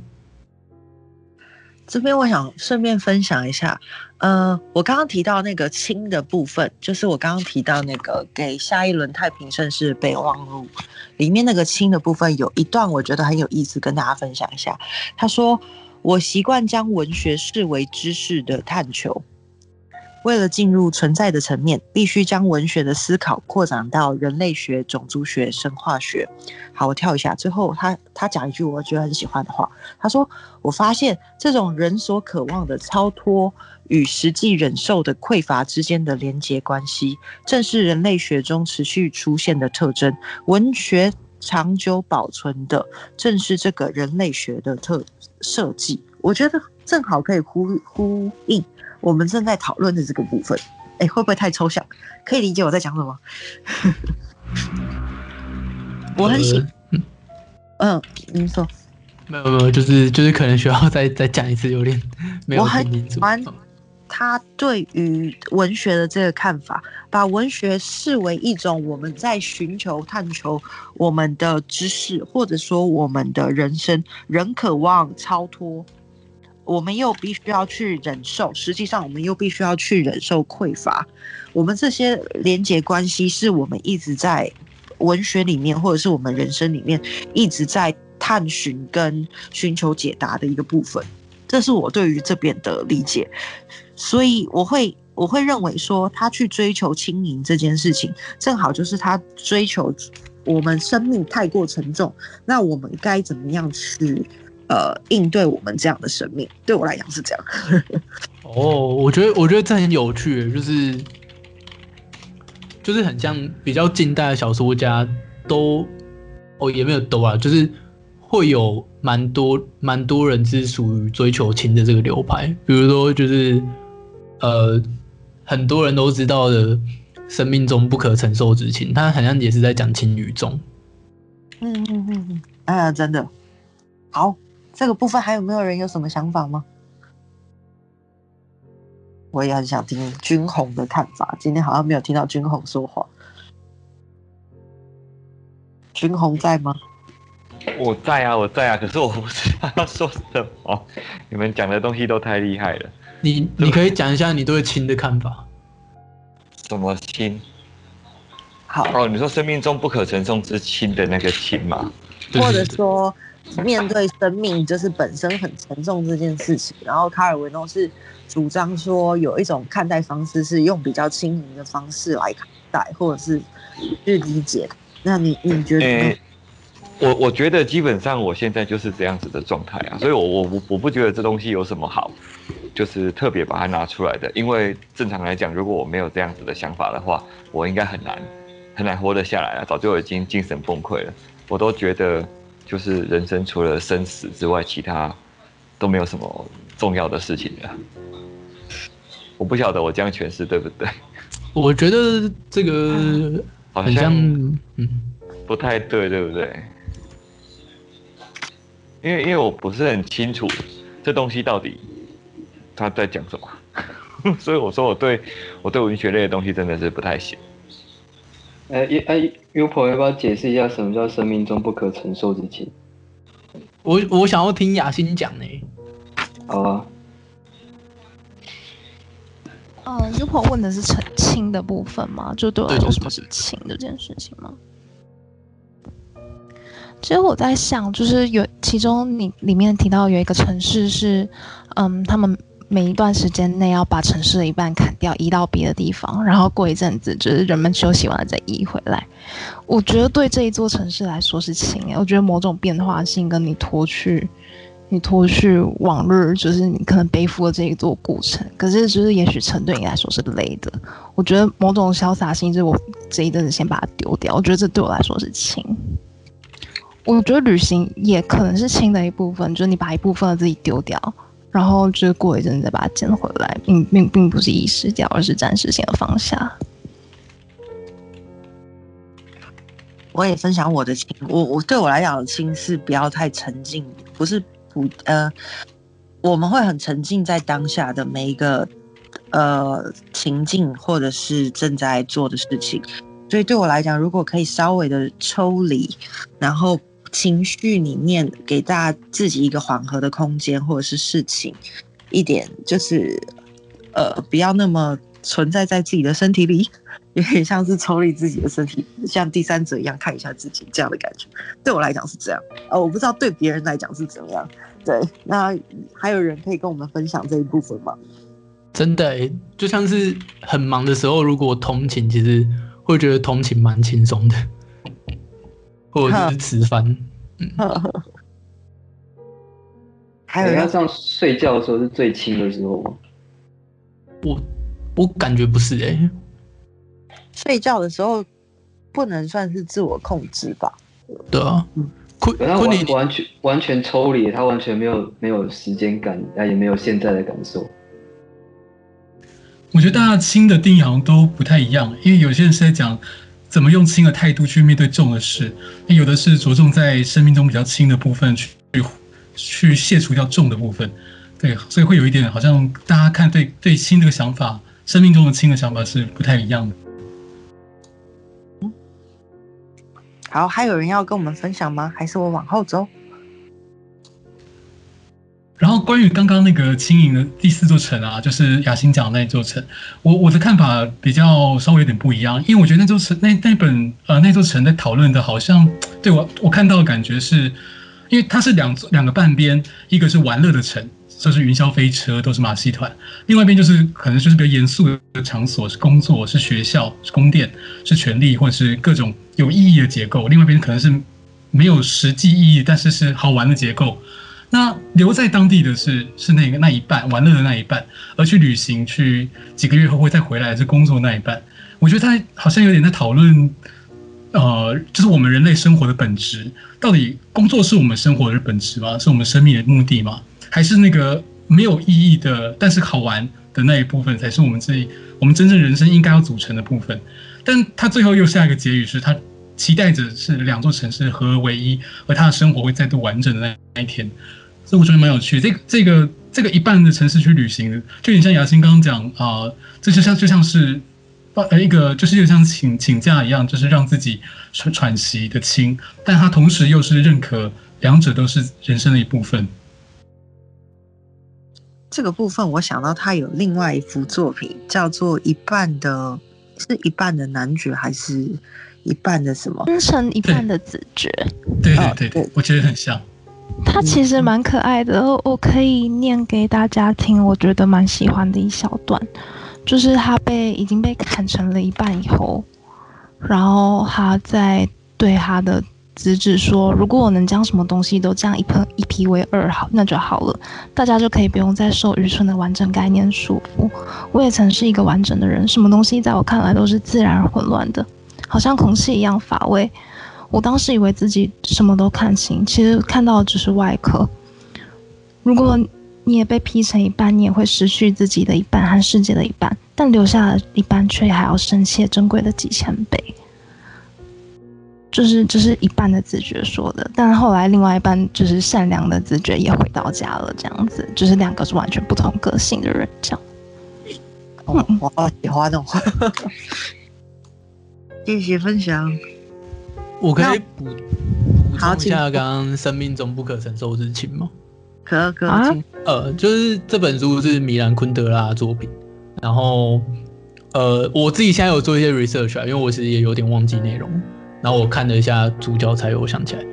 这边我想顺便分享一下，呃，我刚刚提到那个轻的部分，就是我刚刚提到那个给下一轮太平盛世备忘录里面那个轻的部分，有一段我觉得很有意思，跟大家分享一下。他说：“我习惯将文学视为知识的探求。”为了进入存在的层面，必须将文学的思考扩展到人类学、种族学、神话学。好，我跳一下，最后他他讲一句我觉得很喜欢的话，他说：“我发现这种人所渴望的超脱与实际忍受的匮乏之间的连结关系，正是人类学中持续出现的特征。文学长久保存的，正是这个人类学的特设计。”我觉得正好可以呼呼应。我们正在讨论的这个部分，哎，会不会太抽象？可以理解我在讲什么？我很喜，嗯，您说，没有没有，就是就是可能需要再再讲一次，有点没有。我很喜欢他对于文学的这个看法，把文学视为一种我们在寻求、探求我们的知识，或者说我们的人生，人渴望超脱。我们又必须要去忍受，实际上我们又必须要去忍受匮乏。我们这些连结关系，是我们一直在文学里面，或者是我们人生里面一直在探寻跟寻求解答的一个部分。这是我对于这边的理解，所以我会我会认为说，他去追求轻盈这件事情，正好就是他追求我们生命太过沉重，那我们该怎么样去？呃，应对我们这样的生命，对我来讲是这样。哦，我觉得，我觉得这很有趣，就是就是很像比较近代的小说家都，哦，也没有都啊，就是会有蛮多蛮多人是属于追求情的这个流派，比如说就是呃，很多人都知道的生命中不可承受之情，他好像也是在讲情与重。嗯嗯嗯嗯，啊，真的好。这个部分还有没有人有什么想法吗？我也很想听君红的看法。今天好像没有听到君红说话。君红在吗？我在啊，我在啊。可是我不知道要说什么。你们讲的东西都太厉害了。你你可以讲一下你对亲的看法。什么亲？好哦，你说生命中不可承受之轻的那个氢吗？或者说。面对生命就是本身很沉重这件事情，然后卡尔维诺是主张说有一种看待方式是用比较轻盈的方式来看待，或者是去理解。那你你觉得？欸、我我觉得基本上我现在就是这样子的状态啊，所以我我我我不觉得这东西有什么好，就是特别把它拿出来的。因为正常来讲，如果我没有这样子的想法的话，我应该很难很难活得下来了，早就已经精神崩溃了。我都觉得。就是人生除了生死之外，其他都没有什么重要的事情了。我不晓得我这样诠释对不对？我觉得这个好像嗯不太对，对不对？因为因为我不是很清楚这东西到底他在讲什么，所以我说我对我对文学类的东西真的是不太行。哎，哎，Upo 要不要解释一下什么叫生命中不可承受之轻？我我想要听雅欣讲呢。好啊。嗯、呃，Upo 问的是澄清的部分吗？就对我来说，什么是清这件事情吗？其实我在想，就是有其中你里面提到有一个城市是，嗯，他们每一段时间内要把城市的一半砍掉，移到别的地方，然后过一阵子就是人们休息完了再移回来。我觉得对这一座城市来说是轻诶，我觉得某种变化性跟你脱去，你脱去往日，就是你可能背负了这一座古城，可是就是也许城对你来说是累的。我觉得某种潇洒性，就是我这一阵子先把它丢掉。我觉得这对我来说是轻。我觉得旅行也可能是轻的一部分，就是你把一部分的自己丢掉，然后就过一阵子再把它捡回来，并并并不是遗失掉，而是暂时性的放下。我也分享我的轻，我我对我来讲的轻是不要太沉浸，不是不呃，我们会很沉浸在当下的每一个呃情境或者是正在做的事情，所以对我来讲，如果可以稍微的抽离，然后。情绪里面给大家自己一个缓和的空间，或者是事情一点，就是呃，不要那么存在在自己的身体里，有点像是抽离自己的身体，像第三者一样看一下自己这样的感觉。对我来讲是这样，呃，我不知道对别人来讲是怎么样。对，那还有人可以跟我们分享这一部分吗？真的、就像是很忙的时候，如果同情，其实会觉得同情蛮轻松的。或者是吃饭，嗯，还有要这样睡觉的时候是最轻的时候吗？我我感觉不是哎、欸，睡觉的时候不能算是自我控制吧？对啊，坤坤你完全完全抽离，他完全没有没有时间感，他也没有现在的感受。我觉得大家轻的定义好像都不太一样，因为有些人是在讲。怎么用轻的态度去面对重的事？有的是着重在生命中比较轻的部分去去去卸除掉重的部分，对，所以会有一点好像大家看对对轻这个想法，生命中的轻的想法是不太一样的。好，还有人要跟我们分享吗？还是我往后走？然后关于刚刚那个轻盈的第四座城啊，就是雅欣讲的那座城，我我的看法比较稍微有点不一样，因为我觉得那座城那那本呃那座城在讨论的，好像对我我看到的感觉是，因为它是两两个半边，一个是玩乐的城，这是云霄飞车，都是马戏团；另外一边就是可能就是比较严肃的场所，是工作，是学校，是宫殿，是权力，或者是各种有意义的结构；另外一边可能是没有实际意义，但是是好玩的结构。那留在当地的是是那个那一半玩乐的那一半，而去旅行去几个月后会再回来是工作那一半。我觉得他好像有点在讨论，呃，就是我们人类生活的本质，到底工作是我们生活的本质吗？是我们生命的目的吗？还是那个没有意义的但是好玩的那一部分才是我们自己我们真正人生应该要组成的部分？但他最后又下一个结语是他期待着是两座城市合而为一，而他的生活会再度完整的那一天。所以我觉得蛮有趣的，这个这个这个一半的城市去旅行，就有点像雅欣刚刚讲啊、呃，这就像就像是呃一个就是就像请请假一样，就是让自己喘喘息的轻，但他同时又是认可两者都是人生的一部分。这个部分我想到他有另外一幅作品，叫做一半的，是一半的男爵还是一半的什么？分成一半的子爵。对对对对，对，我觉得很像。他其实蛮可爱的，我可以念给大家听。我觉得蛮喜欢的一小段，就是他被已经被砍成了一半以后，然后他在对他的子侄说：“如果我能将什么东西都这样一分一劈为二，好，那就好了，大家就可以不用再受愚蠢的完整概念束缚。我也曾是一个完整的人，什么东西在我看来都是自然而混乱的，好像空气一样乏味。”我当时以为自己什么都看清，其实看到的只是外壳。如果你也被劈成一半，你也会失去自己的一半和世界的一半，但留下的一半却还要深切珍贵的几千倍。就是这、就是一半的自觉说的，但后来另外一半就是善良的自觉也回到家了，这样子，就是两个是完全不同个性的人，这样。哦，我好喜欢哦，谢谢分享。我可以补补充一下刚刚生命中不可承受之轻吗？可可、啊，呃，就是这本书是米兰昆德拉的作品，然后呃，我自己现在有做一些 research 啊，因为我其实也有点忘记内容，然后我看了一下主角才有想起来。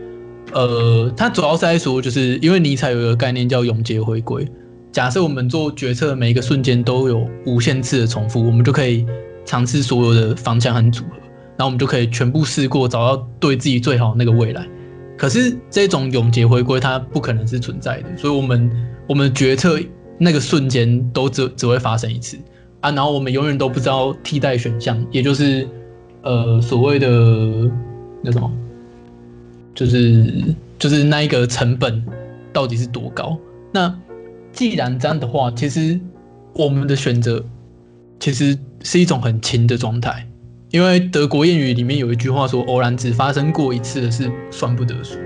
呃，他主要是在说，就是因为尼采有一个概念叫永劫回归。假设我们做决策的每一个瞬间都有无限次的重复，我们就可以尝试所有的方向和组合，然后我们就可以全部试过，找到对自己最好那个未来。可是这种永劫回归它不可能是存在的，所以我们我们决策那个瞬间都只只会发生一次啊，然后我们永远都不知道替代选项，也就是呃所谓的那什么。就是就是那一个成本到底是多高？那既然这样的话，其实我们的选择其实是一种很轻的状态，因为德国谚语里面有一句话说：“偶然只发生过一次的事算不得数。”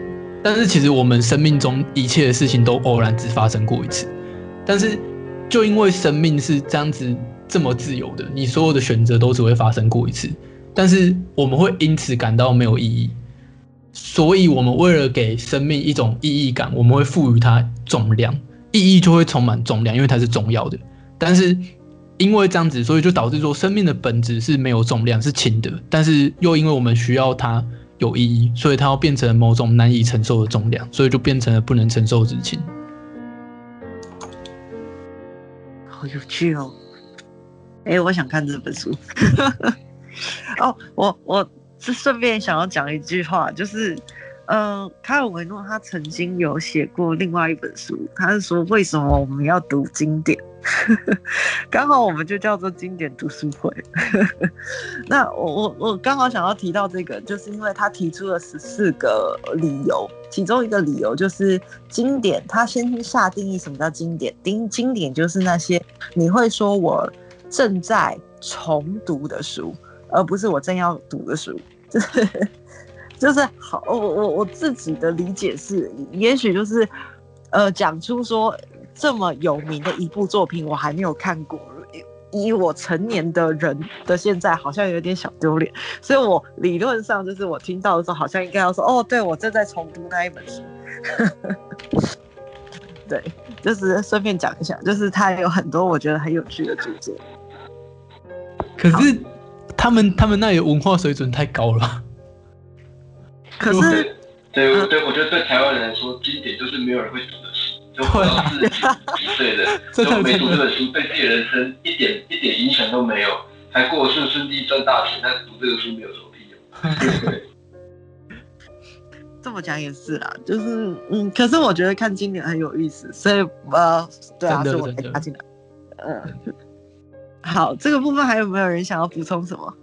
但是其实我们生命中一切的事情都偶然只发生过一次，但是就因为生命是这样子这么自由的，你所有的选择都只会发生过一次，但是我们会因此感到没有意义。所以，我们为了给生命一种意义感，我们会赋予它重量，意义就会充满重量，因为它是重要的。但是，因为这样子，所以就导致说，生命的本质是没有重量，是轻的。但是，又因为我们需要它有意义，所以它要变成某种难以承受的重量，所以就变成了不能承受之轻。好有趣哦！哎、我想看这本书。哦，我我。是顺便想要讲一句话，就是，呃，卡尔维诺他曾经有写过另外一本书，他是说为什么我们要读经典，刚好我们就叫做经典读书会。那我我我刚好想要提到这个，就是因为他提出了十四个理由，其中一个理由就是经典，他先下定义什么叫经典，经经典就是那些你会说我正在重读的书。而不是我正要读的书，就 是就是好，我我我自己的理解是，也许就是呃，讲出说这么有名的一部作品，我还没有看过，以我成年的人的现在，好像有点小丢脸，所以我理论上就是我听到的时候，好像应该要说，哦，对，我正在重读那一本书，对，就是顺便讲一下，就是他有很多我觉得很有趣的著作，可是。他们他们那里文化水准太高了，可是对对，对，我觉得对台湾人来说，经典就是没有人会读的书，就活到四十几岁的，就没读这本书，对自己人生一点一点影响都没有，还过顺顺利赚大钱，但读这个书没有什么屁用。这么讲也是啦，就是嗯，可是我觉得看经典很有意思，所以呃，对啊，所以我可以加进来，嗯。好，这个部分还有没有人想要补充什么？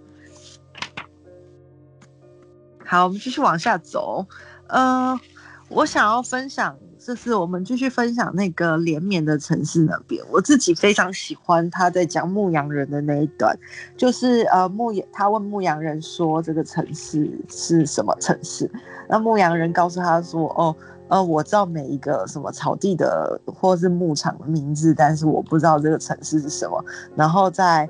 好，我们继续往下走。呃，我想要分享，就是我们继续分享那个连绵的城市那边。我自己非常喜欢他在讲牧羊人的那一段，就是呃牧羊，他问牧羊人说这个城市是什么城市？那牧羊人告诉他说，哦。呃，我知道每一个什么草地的或是牧场的名字，但是我不知道这个城市是什么。然后在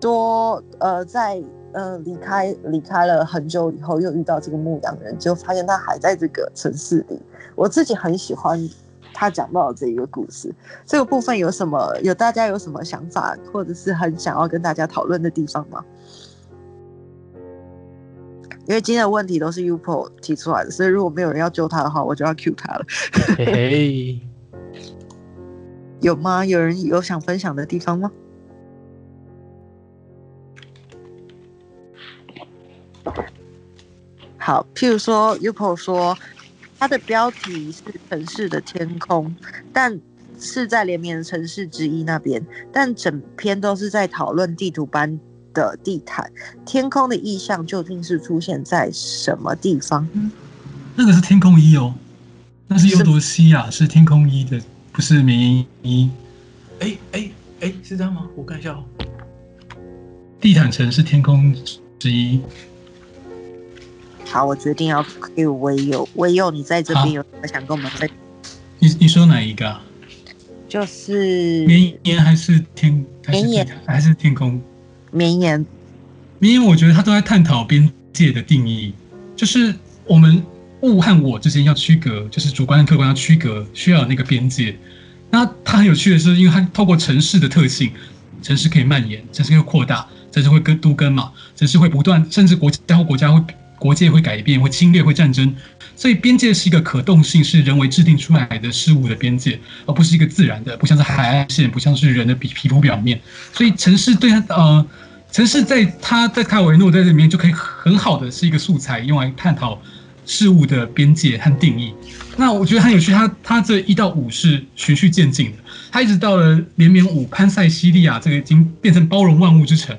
多呃，在呃离开离开了很久以后，又遇到这个牧羊人，就发现他还在这个城市里。我自己很喜欢他讲到的这一个故事。这个部分有什么？有大家有什么想法，或者是很想要跟大家讨论的地方吗？因为今天的问题都是 Upo 提出来的，所以如果没有人要救他的话，我就要 Q 他了。嘿嘿，有吗？有人有想分享的地方吗？好，譬如说 Upo 说，它的标题是城市的天空，但是在连绵城市之一那边，但整篇都是在讨论地图般的地毯，天空的意象究竟是出现在什么地方？嗯、那个是天空一哦，那是优多西亚，是天空一的，不是棉一。哎哎哎，是这样吗？我看一下哦。地毯城是天空之一。好，我决定要给威佑，威佑，你在这边有什么想跟我们分享？你你说哪一个？就是绵延还是天？棉衣还是天空？绵延，绵延，我觉得他都在探讨边界的定义，就是我们物和我之间要区隔，就是主观和客观要区隔，需要有那个边界。那它很有趣的是，因为它透过城市的特性，城市可以蔓延，城市会扩大，城市会跟都跟嘛，城市会不断，甚至国家或国家会国界会改变，会侵略，会战争。所以边界是一个可动性，是人为制定出来的事物的边界，而不是一个自然的，不像是海岸线，不像是人的皮皮肤表面。所以城市对它呃，城市在它在卡维诺在这里面就可以很好的是一个素材，用来探讨事物的边界和定义。那我觉得很有趣，它它这一到五是循序渐进的，它一直到了连绵五潘塞西利亚，这个已经变成包容万物之城。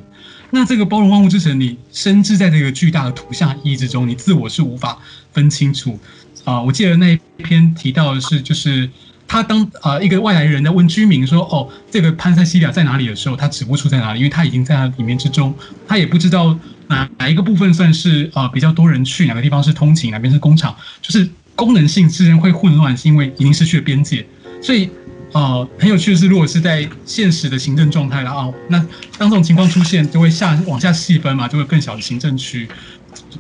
那这个包容万物之神，你深知在这个巨大的图像意义之中，你自我是无法分清楚。啊、我记得那一篇提到的是，就是他当啊、一个外来人在问居民说：“哦，这个潘塞西亚在哪里？”的时候，他指不出在哪里，因为他已经在那里面之中，他也不知道哪哪一个部分算是啊、比较多人去，哪个地方是通勤，哪边是工厂，就是功能性之间会混乱，是因为已经失去了边界，所以。呃，很有趣的是，如果是在现实的行政状态了啊，那当这种情况出现，就会下往下细分嘛，就会更小的行政区，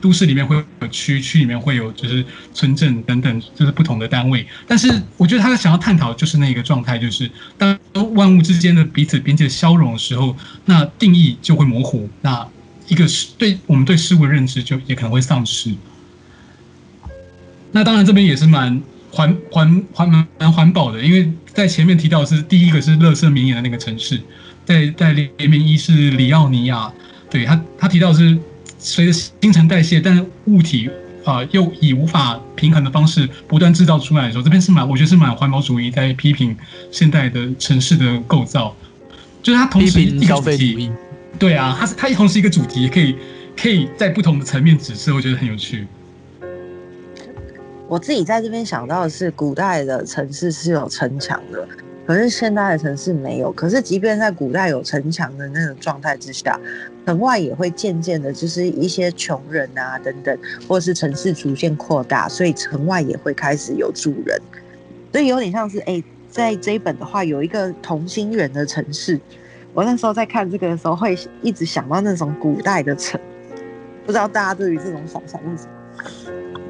都市里面会有区，区里面会有就是村镇等等，就是不同的单位。但是我觉得他想要探讨就是那个状态，就是当万物之间的彼此边界消融的时候，那定义就会模糊，那一个是对我们对事物的认知就也可能会丧失。那当然这边也是蛮。环环环蛮蛮环保的，因为在前面提到的是第一个是垃圾绵延的那个城市，在在联名一是里奥尼亚，对他他提到的是随着新陈代谢，但是物体啊、呃、又以无法平衡的方式不断制造出来的时候，这边是蛮我觉得是蛮环保主义在批评现代的城市的构造，就是它同时一个主题，对啊，它是它同时一个主题，可以可以在不同的层面指示，我觉得很有趣。我自己在这边想到的是，古代的城市是有城墙的，可是现代的城市没有。可是即便在古代有城墙的那种状态之下，城外也会渐渐的，就是一些穷人啊等等，或是城市逐渐扩大，所以城外也会开始有住人。所以有点像是，哎、在这一本的话，有一个同心圆的城市。我那时候在看这个的时候，会一直想到那种古代的城，不知道大家对于这种想象是什么？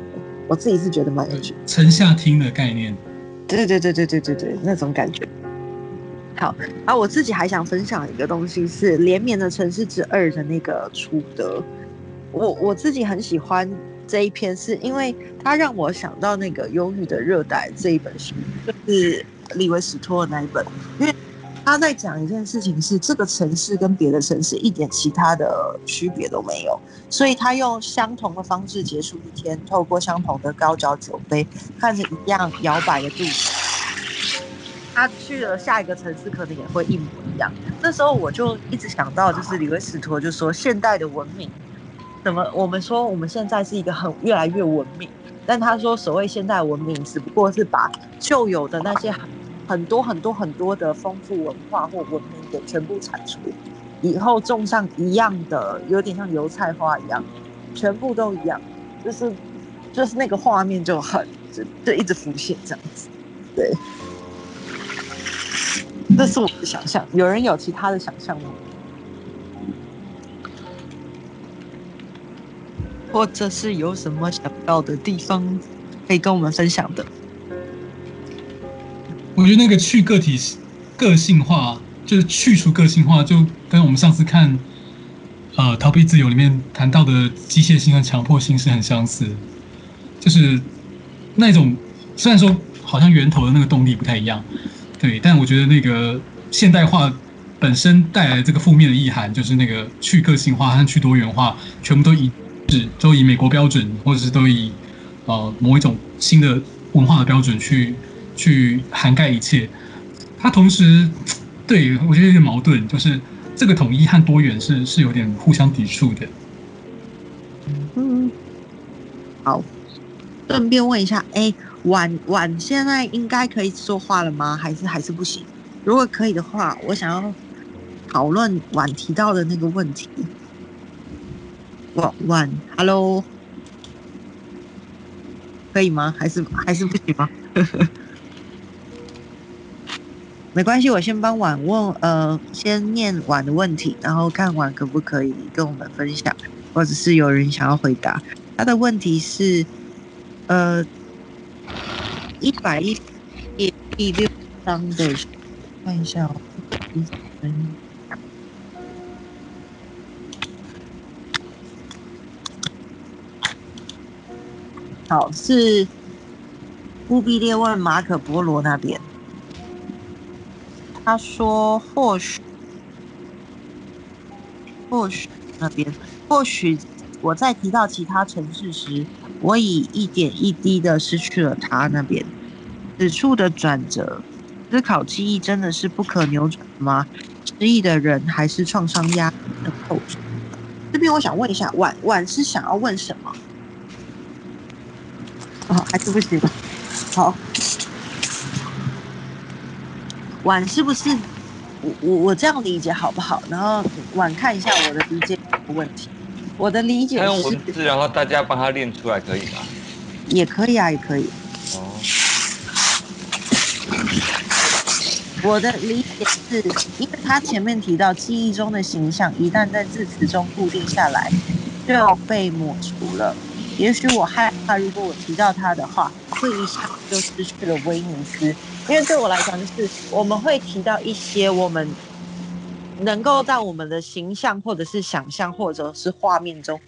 我自己是觉得蛮有趣，城下听的概念，对对对对对对对，那种感觉。好，啊，我自己还想分享一个东西，是《连绵的城市之二》的那个楚德。我我自己很喜欢这一篇，是因为它让我想到那个《忧郁的热带》这一本书，就是李维斯托的那一本，因为。他在讲一件事情，是这个城市跟别的城市一点其他的区别都没有，所以他用相同的方式结束一天，透过相同的高脚酒杯，看着一样摇摆的肚子，他去了下一个城市，可能也会一模一样。那时候我就一直想到，就是李维史托就说，现代的文明，怎么我们说我们现在是一个很越来越文明，但他说所谓现代文明，只不过是把旧有的那些。很多很多很多的丰富文化或文明给全部铲除，以后种上一样的，有点像油菜花一样，全部都一样，就是就是那个画面就很就就一直浮现这样子，对，这是我的想象。有人有其他的想象吗？或者是有什么想到的地方可以跟我们分享的？我觉得那个去个体个性化，就是去除个性化，就跟我们上次看，呃，逃避自由里面谈到的机械性和强迫性是很相似。就是那种虽然说好像源头的那个动力不太一样，对，但我觉得那个现代化本身带来这个负面的意涵，就是那个去个性化和去多元化，全部都一致，都以美国标准，或者是都以呃某一种新的文化的标准去。去涵盖一切，它同时对我觉得有点矛盾，就是这个统一和多元是是有点互相抵触的。嗯，好，顺便问一下，哎，婉婉现在应该可以说话了吗？还是还是不行？如果可以的话，我想要讨论婉提到的那个问题。婉婉，Hello，可以吗？还是还是不行吗？没关系，我先帮晚问，呃，先念晚的问题，然后看晚可不可以跟我们分享，或者是有人想要回答。他的问题是，呃，一百一页第六章的，看一下哦。嗯。好，是忽必烈问马可波罗那边。他说或许或许那边或许我在提到其他城市时，我已一点一滴的失去了他那边。此处的转折，思考记忆真的是不可扭转吗？失忆的人还是创伤压的后？这边我想问一下，婉婉是想要问什么？哦，还是不行。好，婉是不是我我我这样理解好不好？然后碗看一下我的理解有问题。我的理解是用文字，然后大家帮他练出来可以吗？也可以啊，也可以。哦。我的理解是，因为他前面提到记忆中的形象一旦在字词中固定下来，就要被抹除了。也许我害怕，如果我提到他的话，会一下就失去了威尼斯。因为对我来讲，就是我们会提到一些我们能够在我们的形象或者是想象或者是画面中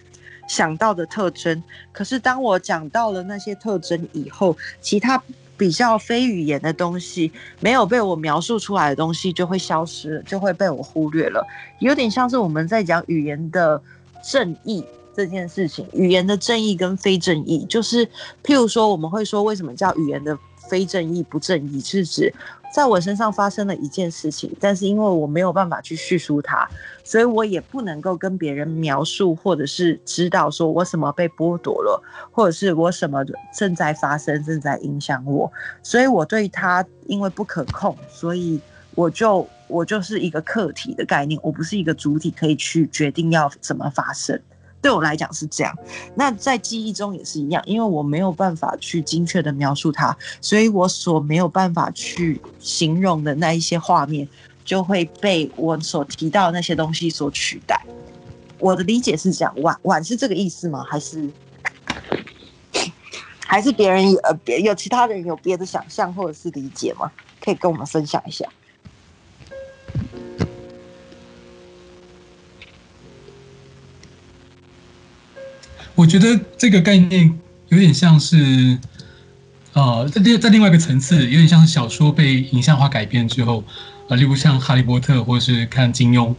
想到的特征。可是当我讲到了那些特征以后，其他。比较非语言的东西，没有被我描述出来的东西就会消失了，就会被我忽略了。有点像是我们在讲语言的正义这件事情，语言的正义跟非正义，就是譬如说，我们会说为什么叫语言的非正义不正义，是指在我身上发生了一件事情，但是因为我没有办法去叙述它，所以我也不能够跟别人描述，或者是知道说我什么被剥夺了，或者是我什么正在发生，正在影响我，所以我对它因为不可控，所以我就我就是一个客体的概念，我不是一个主体可以去决定要怎么发生。对我来讲是这样，那在记忆中也是一样，因为我没有办法去精确的描述它，所以我所没有办法去形容的那一些画面，就会被我所提到那些东西所取代。我的理解是这样，婉婉是这个意思吗？还是还是别人呃别有其他人有别的想象或者是理解吗？可以跟我们分享一下。我觉得这个概念有点像是，呃，在另在另外一个层次，有点像是小说被影像化改编之后，呃，例如像《哈利波特》或者是看金庸，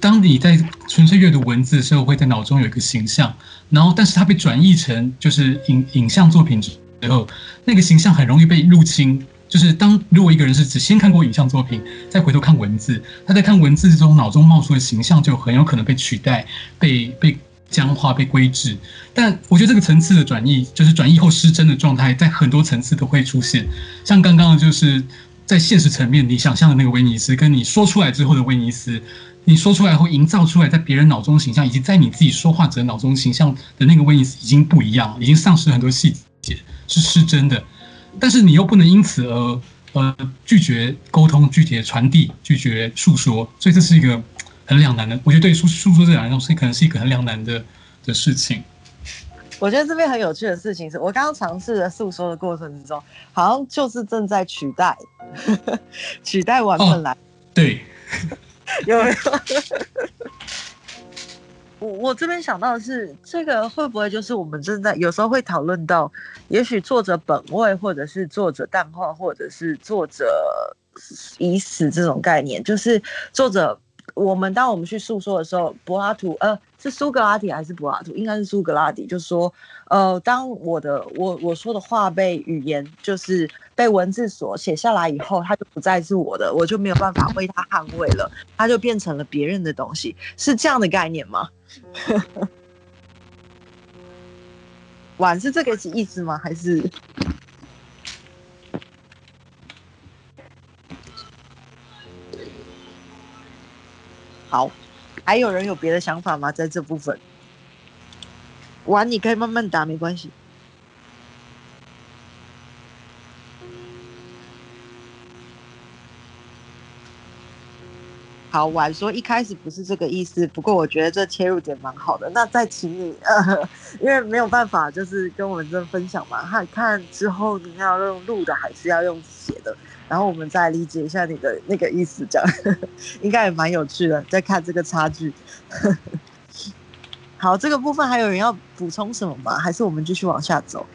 当你在纯粹阅读文字的时候，会在脑中有一个形象，然后但是它被转译成就是影影像作品之后，那个形象很容易被入侵。就是当如果一个人是只先看过影像作品，再回头看文字，他在看文字之中脑中冒出的形象就很有可能被取代，被被。僵化被规制，但我觉得这个层次的转译，就是转译后失真的状态，在很多层次都会出现。像刚刚的，就是在现实层面，你想象的那个威尼斯，跟你说出来之后的威尼斯，你说出来后营造出来在别人脑中形象，以及在你自己说话者脑中形象的那个威尼斯，已经不一样，已经丧失很多细节，是失真的。但是你又不能因此而呃拒绝沟通、拒绝传递、拒绝诉说，所以这是一个。很两难的，我觉得对诉诉说这两样东西，可能是一个很两难的的事情。我觉得这边很有趣的事情是，我刚刚尝试的诉说的过程之中，好像就是正在取代，取代完本来。哦、对，有没有？我我这边想到的是，这个会不会就是我们正在有时候会讨论到，也许作者本位，或者是作者淡化，或者是作者已死这种概念，就是作者。我们当我们去诉说的时候，柏拉图，呃，是苏格拉底还是柏拉图？应该是苏格拉底，就是说，呃，当我的我我说的话被语言，就是被文字所写下来以后，它就不再是我的，我就没有办法为它捍卫了，它就变成了别人的东西，是这样的概念吗？婉是这个意思吗？还是？好，还有人有别的想法吗？在这部分，玩你可以慢慢答，没关系。好，婉说一开始不是这个意思，不过我觉得这切入点蛮好的。那再请你，呃，因为没有办法，就是跟我们这分享嘛，看看之后你要用录的还是要用写的。然后我们再理解一下你的那个意思这样 应该也蛮有趣的再看这个差距。好这个部分还有人要补充什么吗？还是我们继续往下走？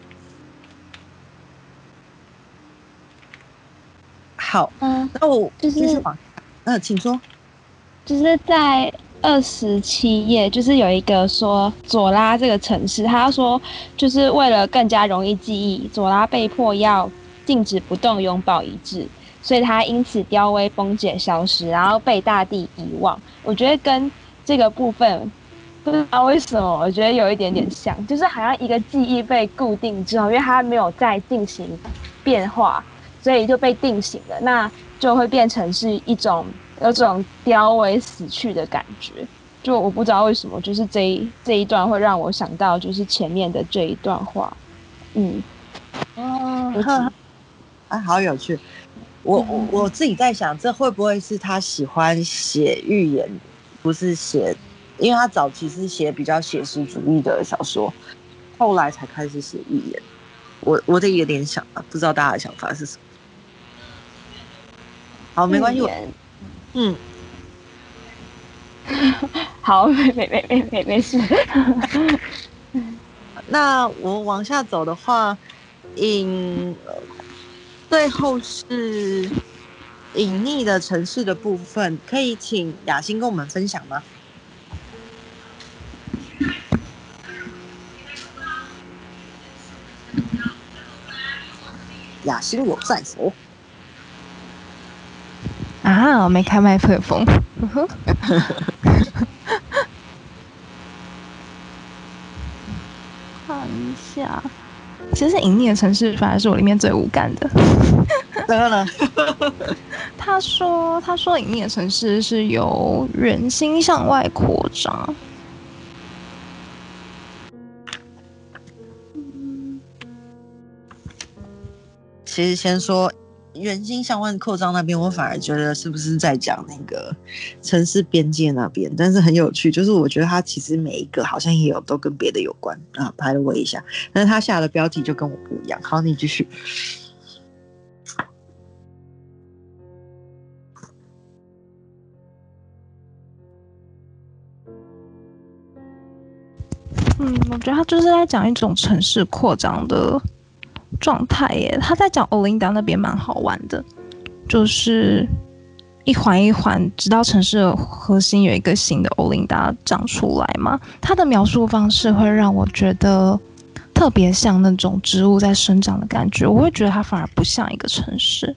好嗯那我就是嗯请说。就是在二十七页就是有一个说左拉这个城市他说就是为了更加容易记忆左拉被迫要静止不动，永保一致，所以他因此凋萎崩解消失，然后被大地遗忘。我觉得跟这个部分不知道为什么，我觉得有一点点像，就是好像一个记忆被固定之后，因为它没有再进行变化，所以就被定型了，那就会变成是一种。有种凋萎死去的感觉，就我不知道为什么，就是这一这一段会让我想到，就是前面的这一段话，嗯，哦，啊，好有趣。我我我自己在想，这会不会是他喜欢写寓言，不是写，因为他早期是写比较写实主义的小说，后来才开始写寓言。我我得有点想啊，不知道大家的想法是什么。好，没关系。嗯，好，没没没没没没事。那我往下走的话，隐最后是隐匿的城市的部分，可以请雅欣跟我们分享吗？雅欣有在手。啊，我没开麦克风。看一下，其实隐匿的城市反而是我里面最无感的。然后呢？他说：“他说隐匿的城市是由人心向外扩张。”其实先说。圆心向外扩张那边，我反而觉得是不是在讲那个城市边界那边？但是很有趣，就是我觉得它其实每一个好像也有都跟别的有关啊，拍了我一下，但是他下的标题就跟我不一样。好，你继续。嗯，我觉得他就是在讲一种城市扩张的。状态耶，他在讲欧琳达那边蛮好玩的，就是一环一环，直到城市的核心有一个新的欧琳达长出来嘛。他的描述方式会让我觉得特别像那种植物在生长的感觉，我会觉得它反而不像一个城市。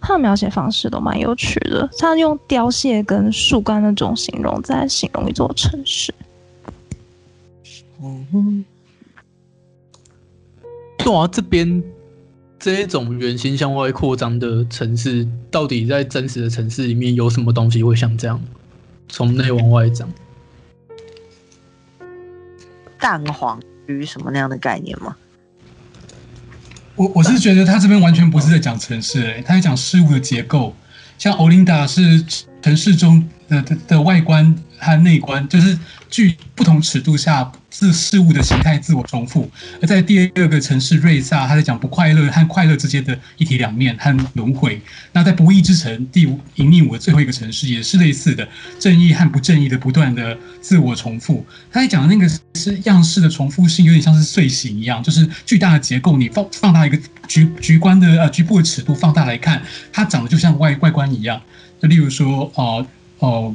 他的描写方式都蛮有趣的，他用凋谢跟树干那种形容在形容一座城市。嗯哼。对啊，这边这一种圆形向外扩张的城市，到底在真实的城市里面有什么东西会像这样从内往外长？蛋黄与什么那样的概念吗？我我是觉得他这边完全不是在讲城市，欸，他在讲事物的结构。像欧琳达是城市中的的的外观和内观，就是具不同尺度下。自事物的形态自我重复，而在第二个城市瑞萨，他在讲不快乐和快乐之间的一体两面和轮回。那在不义之城第五隐匿五的最后一个城市也是类似的，正义和不正义的不断的自我重复。他在讲的那个是样式的重复性，有点像是碎形一样，就是巨大的结构，你放放大一个局局观的呃局部的尺度放大来看，它长得就像外外观一样。就例如说，哦、呃、哦。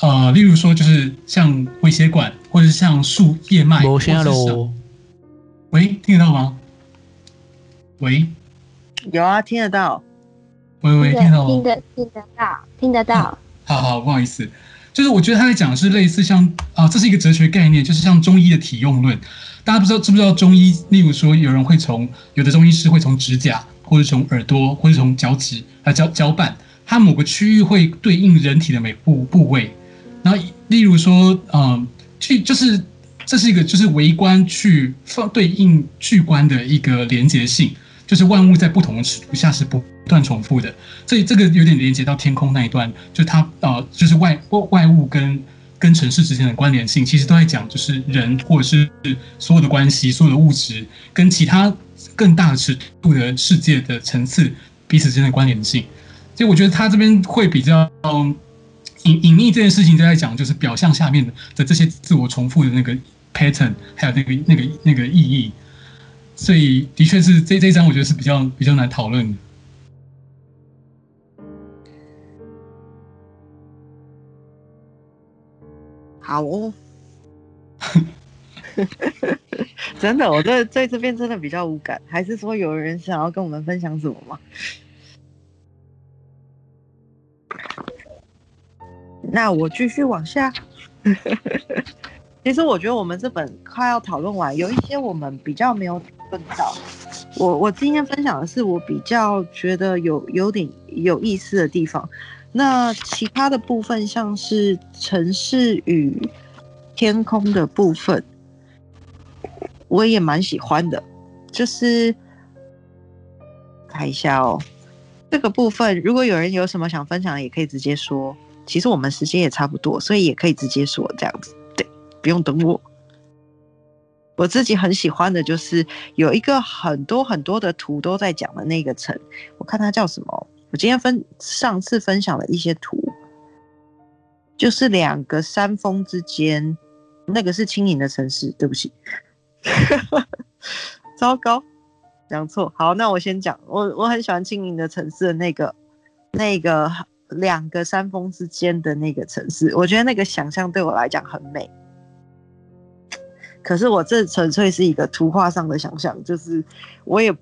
呃呃，例如说，就是像微血管，或者是像树叶脉。我先喽。喂，听得到吗？喂，有啊，听得到。喂喂，听得到吗？听得听得到，听得到。好好，不好意思，就是我觉得他在讲的是类似像啊、呃，这是一个哲学概念，就是像中医的体用论。大家不知道知不知道中医？例如说，有人会从有的中医师会从指甲，或者从耳朵，或者从脚趾啊脚脚板，它某个区域会对应人体的每部部位。然后，例如说，嗯，去就是这是一个就是微观去放对应巨观的一个连接性，就是万物在不同的尺度下是不断重复的。所以这个有点连接到天空那一段，就它呃，就是外外物跟跟城市之间的关联性，其实都在讲就是人或者是所有的关系、所有的物质跟其他更大尺度的世界的层次彼此之间的关联性。所以我觉得他这边会比较隐隐秘这件事情，就在讲就是表象下面的的这些自我重复的那个 pattern，还有那个那个那个意义。所以的确是这这一张，我觉得是比较比较难讨论的。好哦，真的，我这在这边真的比较无感。还是说有人想要跟我们分享什么吗？那我继续往下。其实我觉得我们这本快要讨论完，有一些我们比较没有问到。我我今天分享的是我比较觉得有有点有意思的地方。那其他的部分，像是城市与天空的部分，我也蛮喜欢的。就是看一下哦，这个部分如果有人有什么想分享的，也可以直接说。其实我们时间也差不多，所以也可以直接说这样子，对，不用等我。我自己很喜欢的就是有一个很多很多的图都在讲的那个城，我看它叫什么。我今天分上次分享了一些图，就是两个山峰之间，那个是轻盈的城市。对不起，糟糕，讲错。好，那我先讲，我我很喜欢轻盈的城市的那个那个两个山峰之间的那个城市，我觉得那个想象对我来讲很美。可是我这纯粹是一个图画上的想象，就是我也。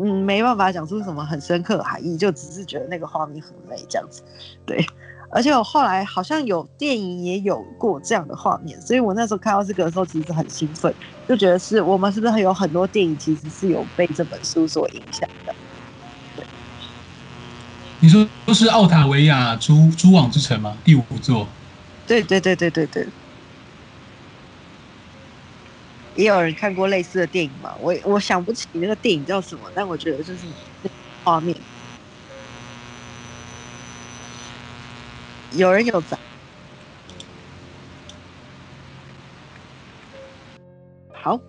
嗯，没办法讲出什么很深刻的含义，就只是觉得那个画面很美这样子。对，而且我后来好像有电影也有过这样的画面，所以我那时候看到这个的时候，其实很兴奋，就觉得是我们是不是有很多电影其实是有被这本书所影响的？对，你说都是奥塔维亚蛛蛛网之城吗？第五座？对对对对对对。也有人看过类似的电影嘛？我我想不起那个电影叫什么，但我觉得就是画面。有人有在，好，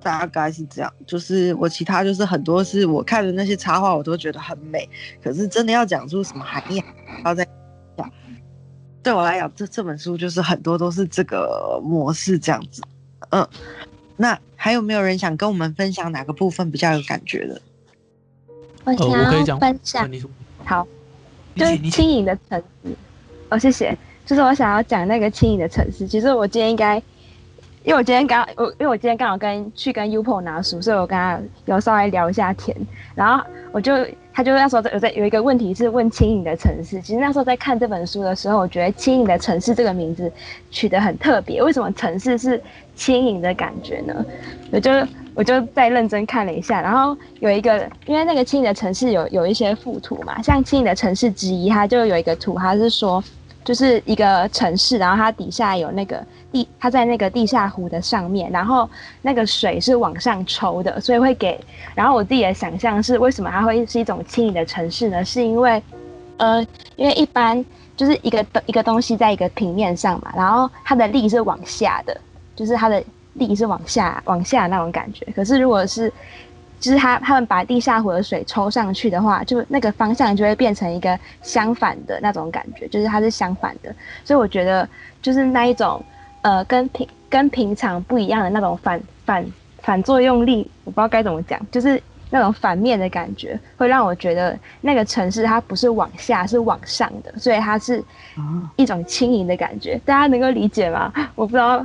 大概是这样。就是我其他就是很多是我看的那些插画，我都觉得很美。可是真的要讲出什么含义，要再讲。对我来讲，这这本书就是很多都是这个模式这样子。嗯，那还有没有人想跟我们分享哪个部分比较有感觉的？我想要分享，好，就是轻盈的城市。哦，谢谢。就是我想要讲那个轻盈的城市。其实我今天应该，因为我今天刚我因为我今天刚好跟去跟 UPO 拿书，所以我跟他有稍微聊一下天，然后我就。他就那时候有在有一个问题是问轻盈的城市。其实那时候在看这本书的时候，我觉得轻盈的城市这个名字取得很特别。为什么城市是轻盈的感觉呢？我就我就再认真看了一下，然后有一个，因为那个轻盈的城市有有一些附图嘛，像轻盈的城市之一，它就有一个图，它是说。就是一个城市，然后它底下有那个地，它在那个地下湖的上面，然后那个水是往上抽的，所以会给。然后我自己的想象是，为什么它会是一种轻盈的城市呢？是因为，呃，因为一般就是一个一个东西在一个平面上嘛，然后它的力是往下的，就是它的力是往下往下那种感觉。可是如果是就是他他们把地下湖的水抽上去的话，就那个方向就会变成一个相反的那种感觉，就是它是相反的。所以我觉得就是那一种呃跟平跟平常不一样的那种反反反作用力，我不知道该怎么讲，就是那种反面的感觉，会让我觉得那个城市它不是往下，是往上的，所以它是一种轻盈的感觉。大家能够理解吗？我不知道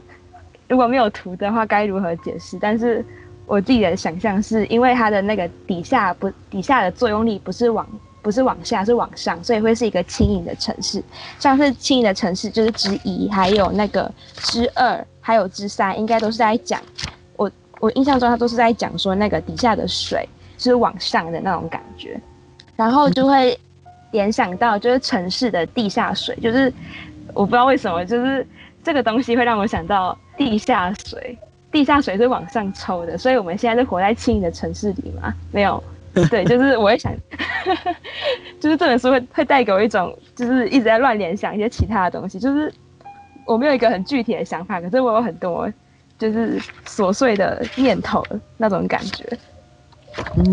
如果没有图的话该如何解释，但是。我自己的想象是因为它的那个底下不底下的作用力不是往不是往下是往上，所以会是一个轻盈的城市。像是轻盈的城市就是之一，还有那个之二，还有之三，应该都是在讲我我印象中它都是在讲说那个底下的水是往上的那种感觉，然后就会联想到就是城市的地下水，就是我不知道为什么就是这个东西会让我想到地下水。地下水是往上抽的，所以我们现在是活在轻盈的城市里嘛？没有，对，就是我会想，就是这本书会会带给我一种，就是一直在乱联想一些其他的东西，就是我没有一个很具体的想法，可是我有很多就是琐碎的念头那种感觉。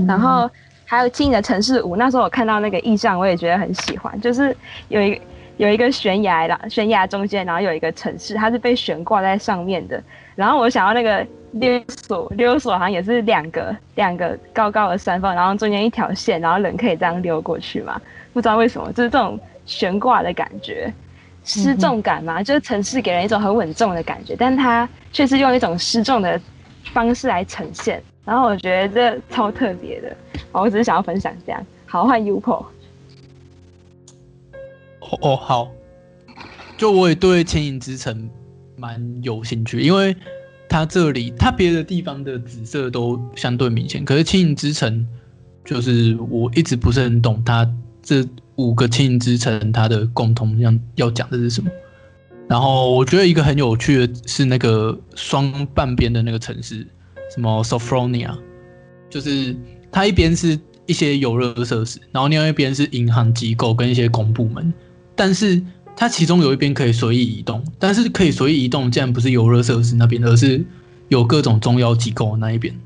然后还有轻盈的城市五，那时候我看到那个意象，我也觉得很喜欢，就是有一有一个悬崖啦，悬崖中间，然后有一个城市，它是被悬挂在上面的。然后我想要那个溜索，溜索好像也是两个两个高高的山峰，然后中间一条线，然后人可以这样溜过去嘛？不知道为什么，就是这种悬挂的感觉，失重感嘛，就是城市给人一种很稳重的感觉，但它却是用一种失重的方式来呈现。然后我觉得这超特别的，我只是想要分享这样。好，换 Upo。哦，好。就我也对《千影之城》蛮有兴趣，因为它这里它别的地方的紫色都相对明显，可是《千影之城》就是我一直不是很懂它这五个《千影之城》它的共同要要讲的是什么。然后我觉得一个很有趣的是那个双半边的那个城市。什么 Sophronia，就是它一边是一些游乐设施，然后另外一边是银行机构跟一些公部门，但是它其中有一边可以随意移动，但是可以随意移动，竟然不是游乐设施那边，而是有各种重要机构那一边。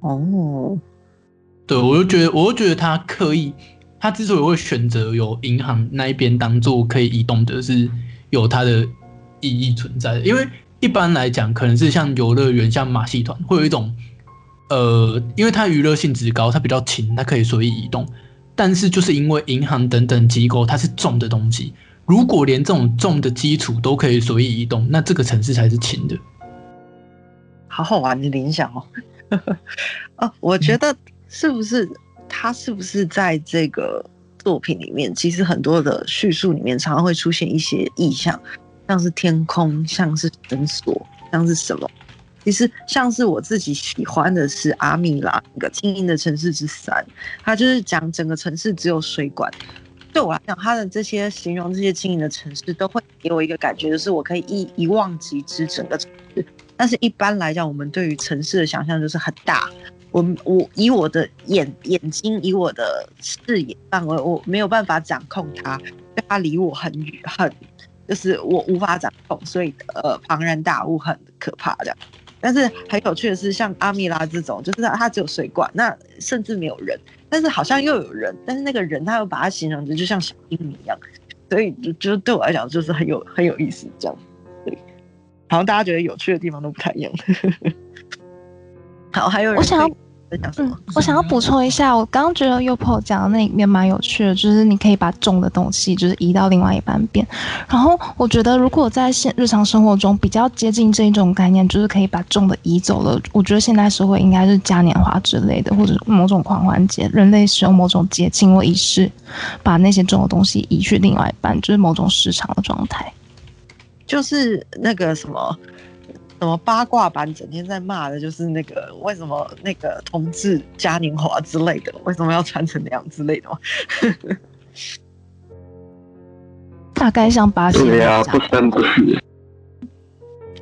哦，对，我就觉得，我就觉得他刻意，他之所以会选择有银行那一边当做可以移动的，是有它的意义存在的，因为。一般来讲，可能是像游乐园、像马戏团，会有一种，呃，因为它娱乐性质高，它比较轻，它可以随意移动。但是就是因为银行等等机构，它是重的东西，如果连这种重的基础都可以随意移动，那这个城市才是轻的。好好玩的联想哦。哦，我觉得是不是它是不是在这个作品里面，其实很多的叙述里面，常常会出现一些意象。像是天空，像是绳索，像是什么？其实像是我自己喜欢的是阿米拉那个《轻盈的城市之三》，它就是讲整个城市只有水管。对我来讲，它的这些形容这些轻盈的城市，都会给我一个感觉，就是我可以一一望即知整个城市。但是一般来讲，我们对于城市的想象就是很大。我我以我的眼眼睛，以我的视野范围，我没有办法掌控它，它离我很远很。就是我无法掌控，所以呃，庞然大物很可怕这样。但是很有趣的是，像阿米拉这种，就是它，只有水管，那甚至没有人，但是好像又有人，但是那个人他又把它形容的就像小精灵一样，所以就就对我来讲就是很有很有意思这样。对，好像大家觉得有趣的地方都不太一样。好，还有人想。嗯，我想要补充一下，我刚刚觉得 Yopo 讲的那里面蛮有趣的，就是你可以把重的东西就是移到另外一半边。然后我觉得，如果在现日常生活中比较接近这一种概念，就是可以把重的移走了。我觉得现代社会应该是嘉年华之类的，或者某种狂欢节，人类使用某种节庆或仪式，把那些重的东西移去另外一半，就是某种市场的状态，就是那个什么。什么八卦版整天在骂的，就是那个为什么那个同志嘉年华之类的，为什么要穿成那样之类的吗？大概像八仙。对啊，不三不四。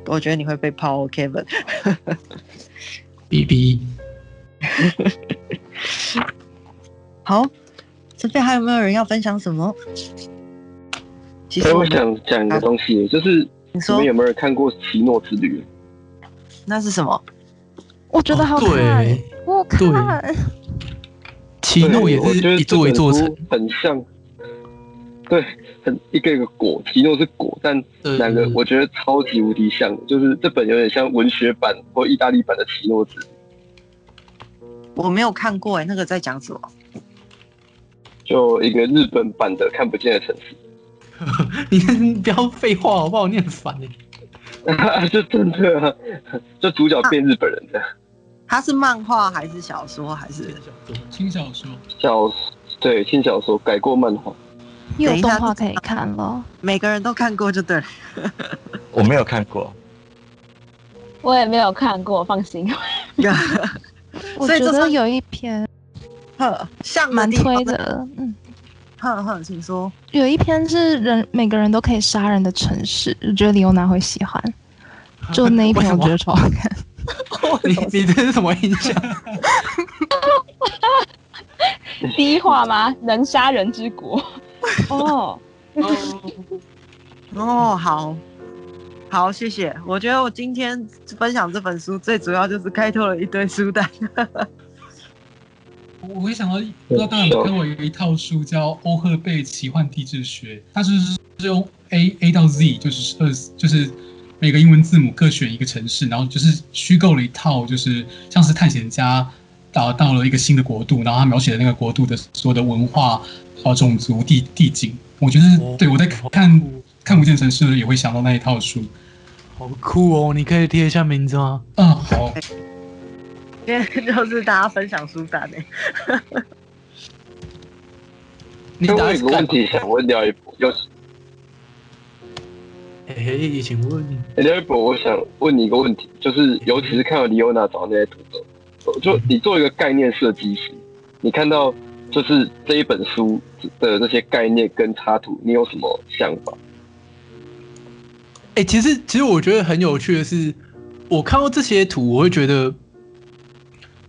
我觉得你会被抛，Kevin。B B。好，这边还有没有人要分享什么？其实我想讲一个东西，就是。你，说你们有没有人看过《奇诺之旅》？那是什么？我觉得好看，哦、我看。奇诺也是一座一座城，很像。对，很一个一个果。奇诺是果，但两个我觉得超级无敌像，就是这本有点像文学版或意大利版的《奇诺之旅》。我没有看过哎，那个在讲什么？就一个日本版的看不见的城市。你不要废话好不好？你很烦哎。就真的、啊，就主角变日本人的。他是漫画还是小说还是轻小说？小对轻小说改过漫画，有动画可以看了。每个人都看过就对了。我没有看过，我也没有看过，放心。我觉得有一篇，呵，像蛮推的，嗯。哼哼，请说。有一篇是人每个人都可以杀人的城市，我觉得李欧娜会喜欢。就那一篇，我觉得超好看。你你这是什么印象？第一话吗？能杀人之国。哦哦，好，好，谢谢。我觉得我今天分享这本书，最主要就是开拓了一堆书单。我会想到，不知道大家有没有看过有一套书叫《欧赫贝奇幻地质学》，它就是是用 A A 到 Z，就是二，就是每个英文字母各选一个城市，然后就是虚构了一套，就是像是探险家到到了一个新的国度，然后他描写的那个国度的所有的文化、啊种族、地地景，我觉得，哦对我在看看《不见城市》也会想到那一套书。好酷哦！你可以贴一下名字吗？嗯，好，今天 就是大家分享书单诶。你那打一个我有个问题想问廖一博，有嘿嘿，请问欸廖一博，我想问你一个问题，就是尤其是看到李欧娜找那些图的，就你做一个概念设计师，你看到就是这一本书的这些概念跟插图，你有什么想法？哎、其实其实我觉得很有趣的是，我看到这些图，我会觉得，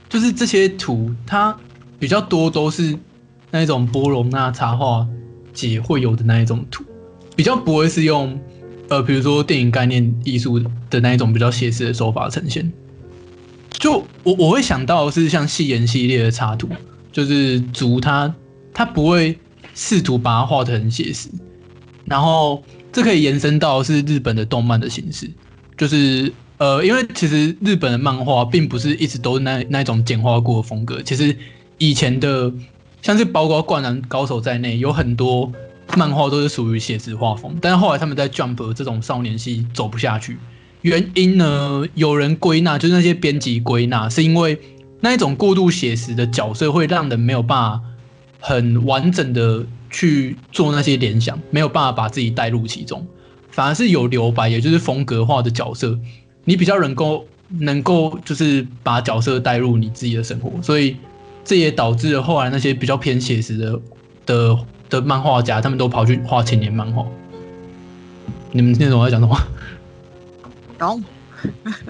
就是这些图它比较多都是那一种波隆纳插画节会有的那一种图，比较不会是用呃，比如说电影概念艺术的那一种比较写实的手法呈现。就我我会想到是像戏言系列的插图，就是竹它它不会试图把它画得很写实，然后。这可以延伸到是日本的动漫的形式，就是呃，因为其实日本的漫画并不是一直都是那那种简化过的风格。其实以前的像是包括《灌篮高手》在内，有很多漫画都是属于写实画风，但是后来他们在 Jump 这种少年系走不下去，原因呢，有人归纳就是那些编辑归纳，是因为那一种过度写实的角色会让人没有办法很完整的。去做那些联想，没有办法把自己带入其中，反而是有留白，也就是风格化的角色，你比较能够能够就是把角色带入你自己的生活，所以这也导致了后来那些比较偏写实的的的漫画家，他们都跑去画青年漫画。你们听懂我在讲什么？懂，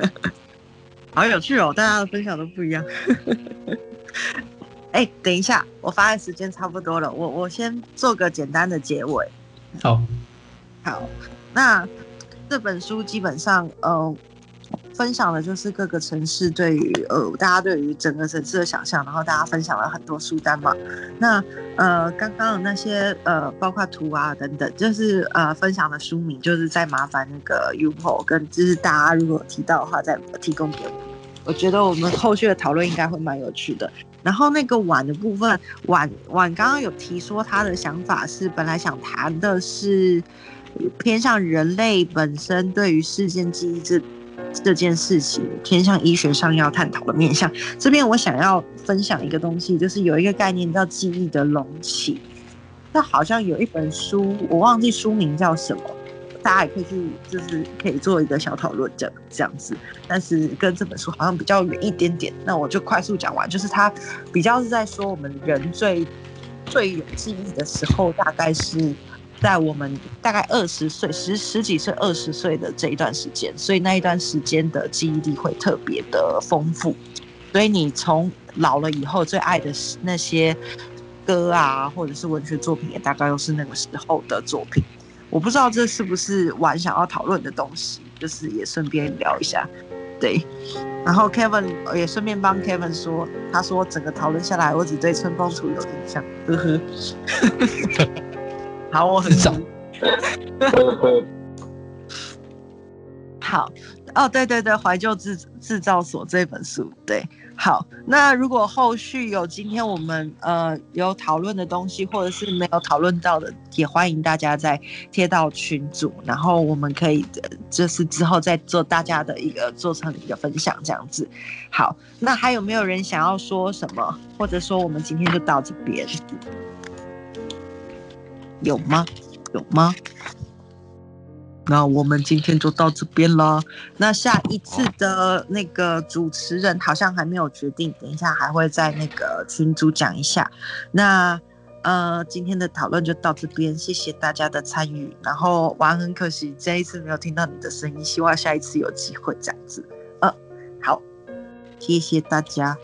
好有趣哦，大家的分享都不一样。哎、欸，等一下，我发现时间差不多了，我我先做个简单的结尾。好，好，那这本书基本上，呃，分享的就是各个城市对于呃大家对于整个城市的想象，然后大家分享了很多书单嘛。那呃，刚刚的那些呃，包括图啊等等，就是呃分享的书名，就是在麻烦那个 Yuho 跟就是大家如果提到的话，再提供给我。我觉得我们后续的讨论应该会蛮有趣的。然后那个碗的部分，碗碗刚刚有提说他的想法是，本来想谈的是偏向人类本身对于事件记忆这这件事情，偏向医学上要探讨的面向。这边我想要分享一个东西，就是有一个概念叫记忆的容器。那好像有一本书，我忘记书名叫什么。大家也可以去，就是可以做一个小讨论，这这样子。但是跟这本书好像比较远一点点，那我就快速讲完。就是它比较是在说，我们人最最有记忆的时候，大概是在我们大概二十岁、十十几岁、二十岁的这一段时间，所以那一段时间的记忆力会特别的丰富。所以你从老了以后最爱的那些歌啊，或者是文学作品，也大概都是那个时候的作品。我不知道这是不是玩想要讨论的东西，就是也顺便聊一下，对。然后 Kevin 也顺便帮 Kevin 说，他说整个讨论下来，我只对春风处有印象，呵呵。好，我很早。好，哦，对对对，怀旧制制造所这本书，对。好，那如果后续有今天我们呃有讨论的东西，或者是没有讨论到的，也欢迎大家再贴到群组，然后我们可以就是之后再做大家的一个做成一个分享这样子。好，那还有没有人想要说什么，或者说我们今天就到这边？有吗？有吗？那我们今天就到这边了。那下一次的那个主持人好像还没有决定，等一下还会在那个群组讲一下。那呃，今天的讨论就到这边，谢谢大家的参与。然后玩很可惜这一次没有听到你的声音，希望下一次有机会这样子。呃，好，谢谢大家。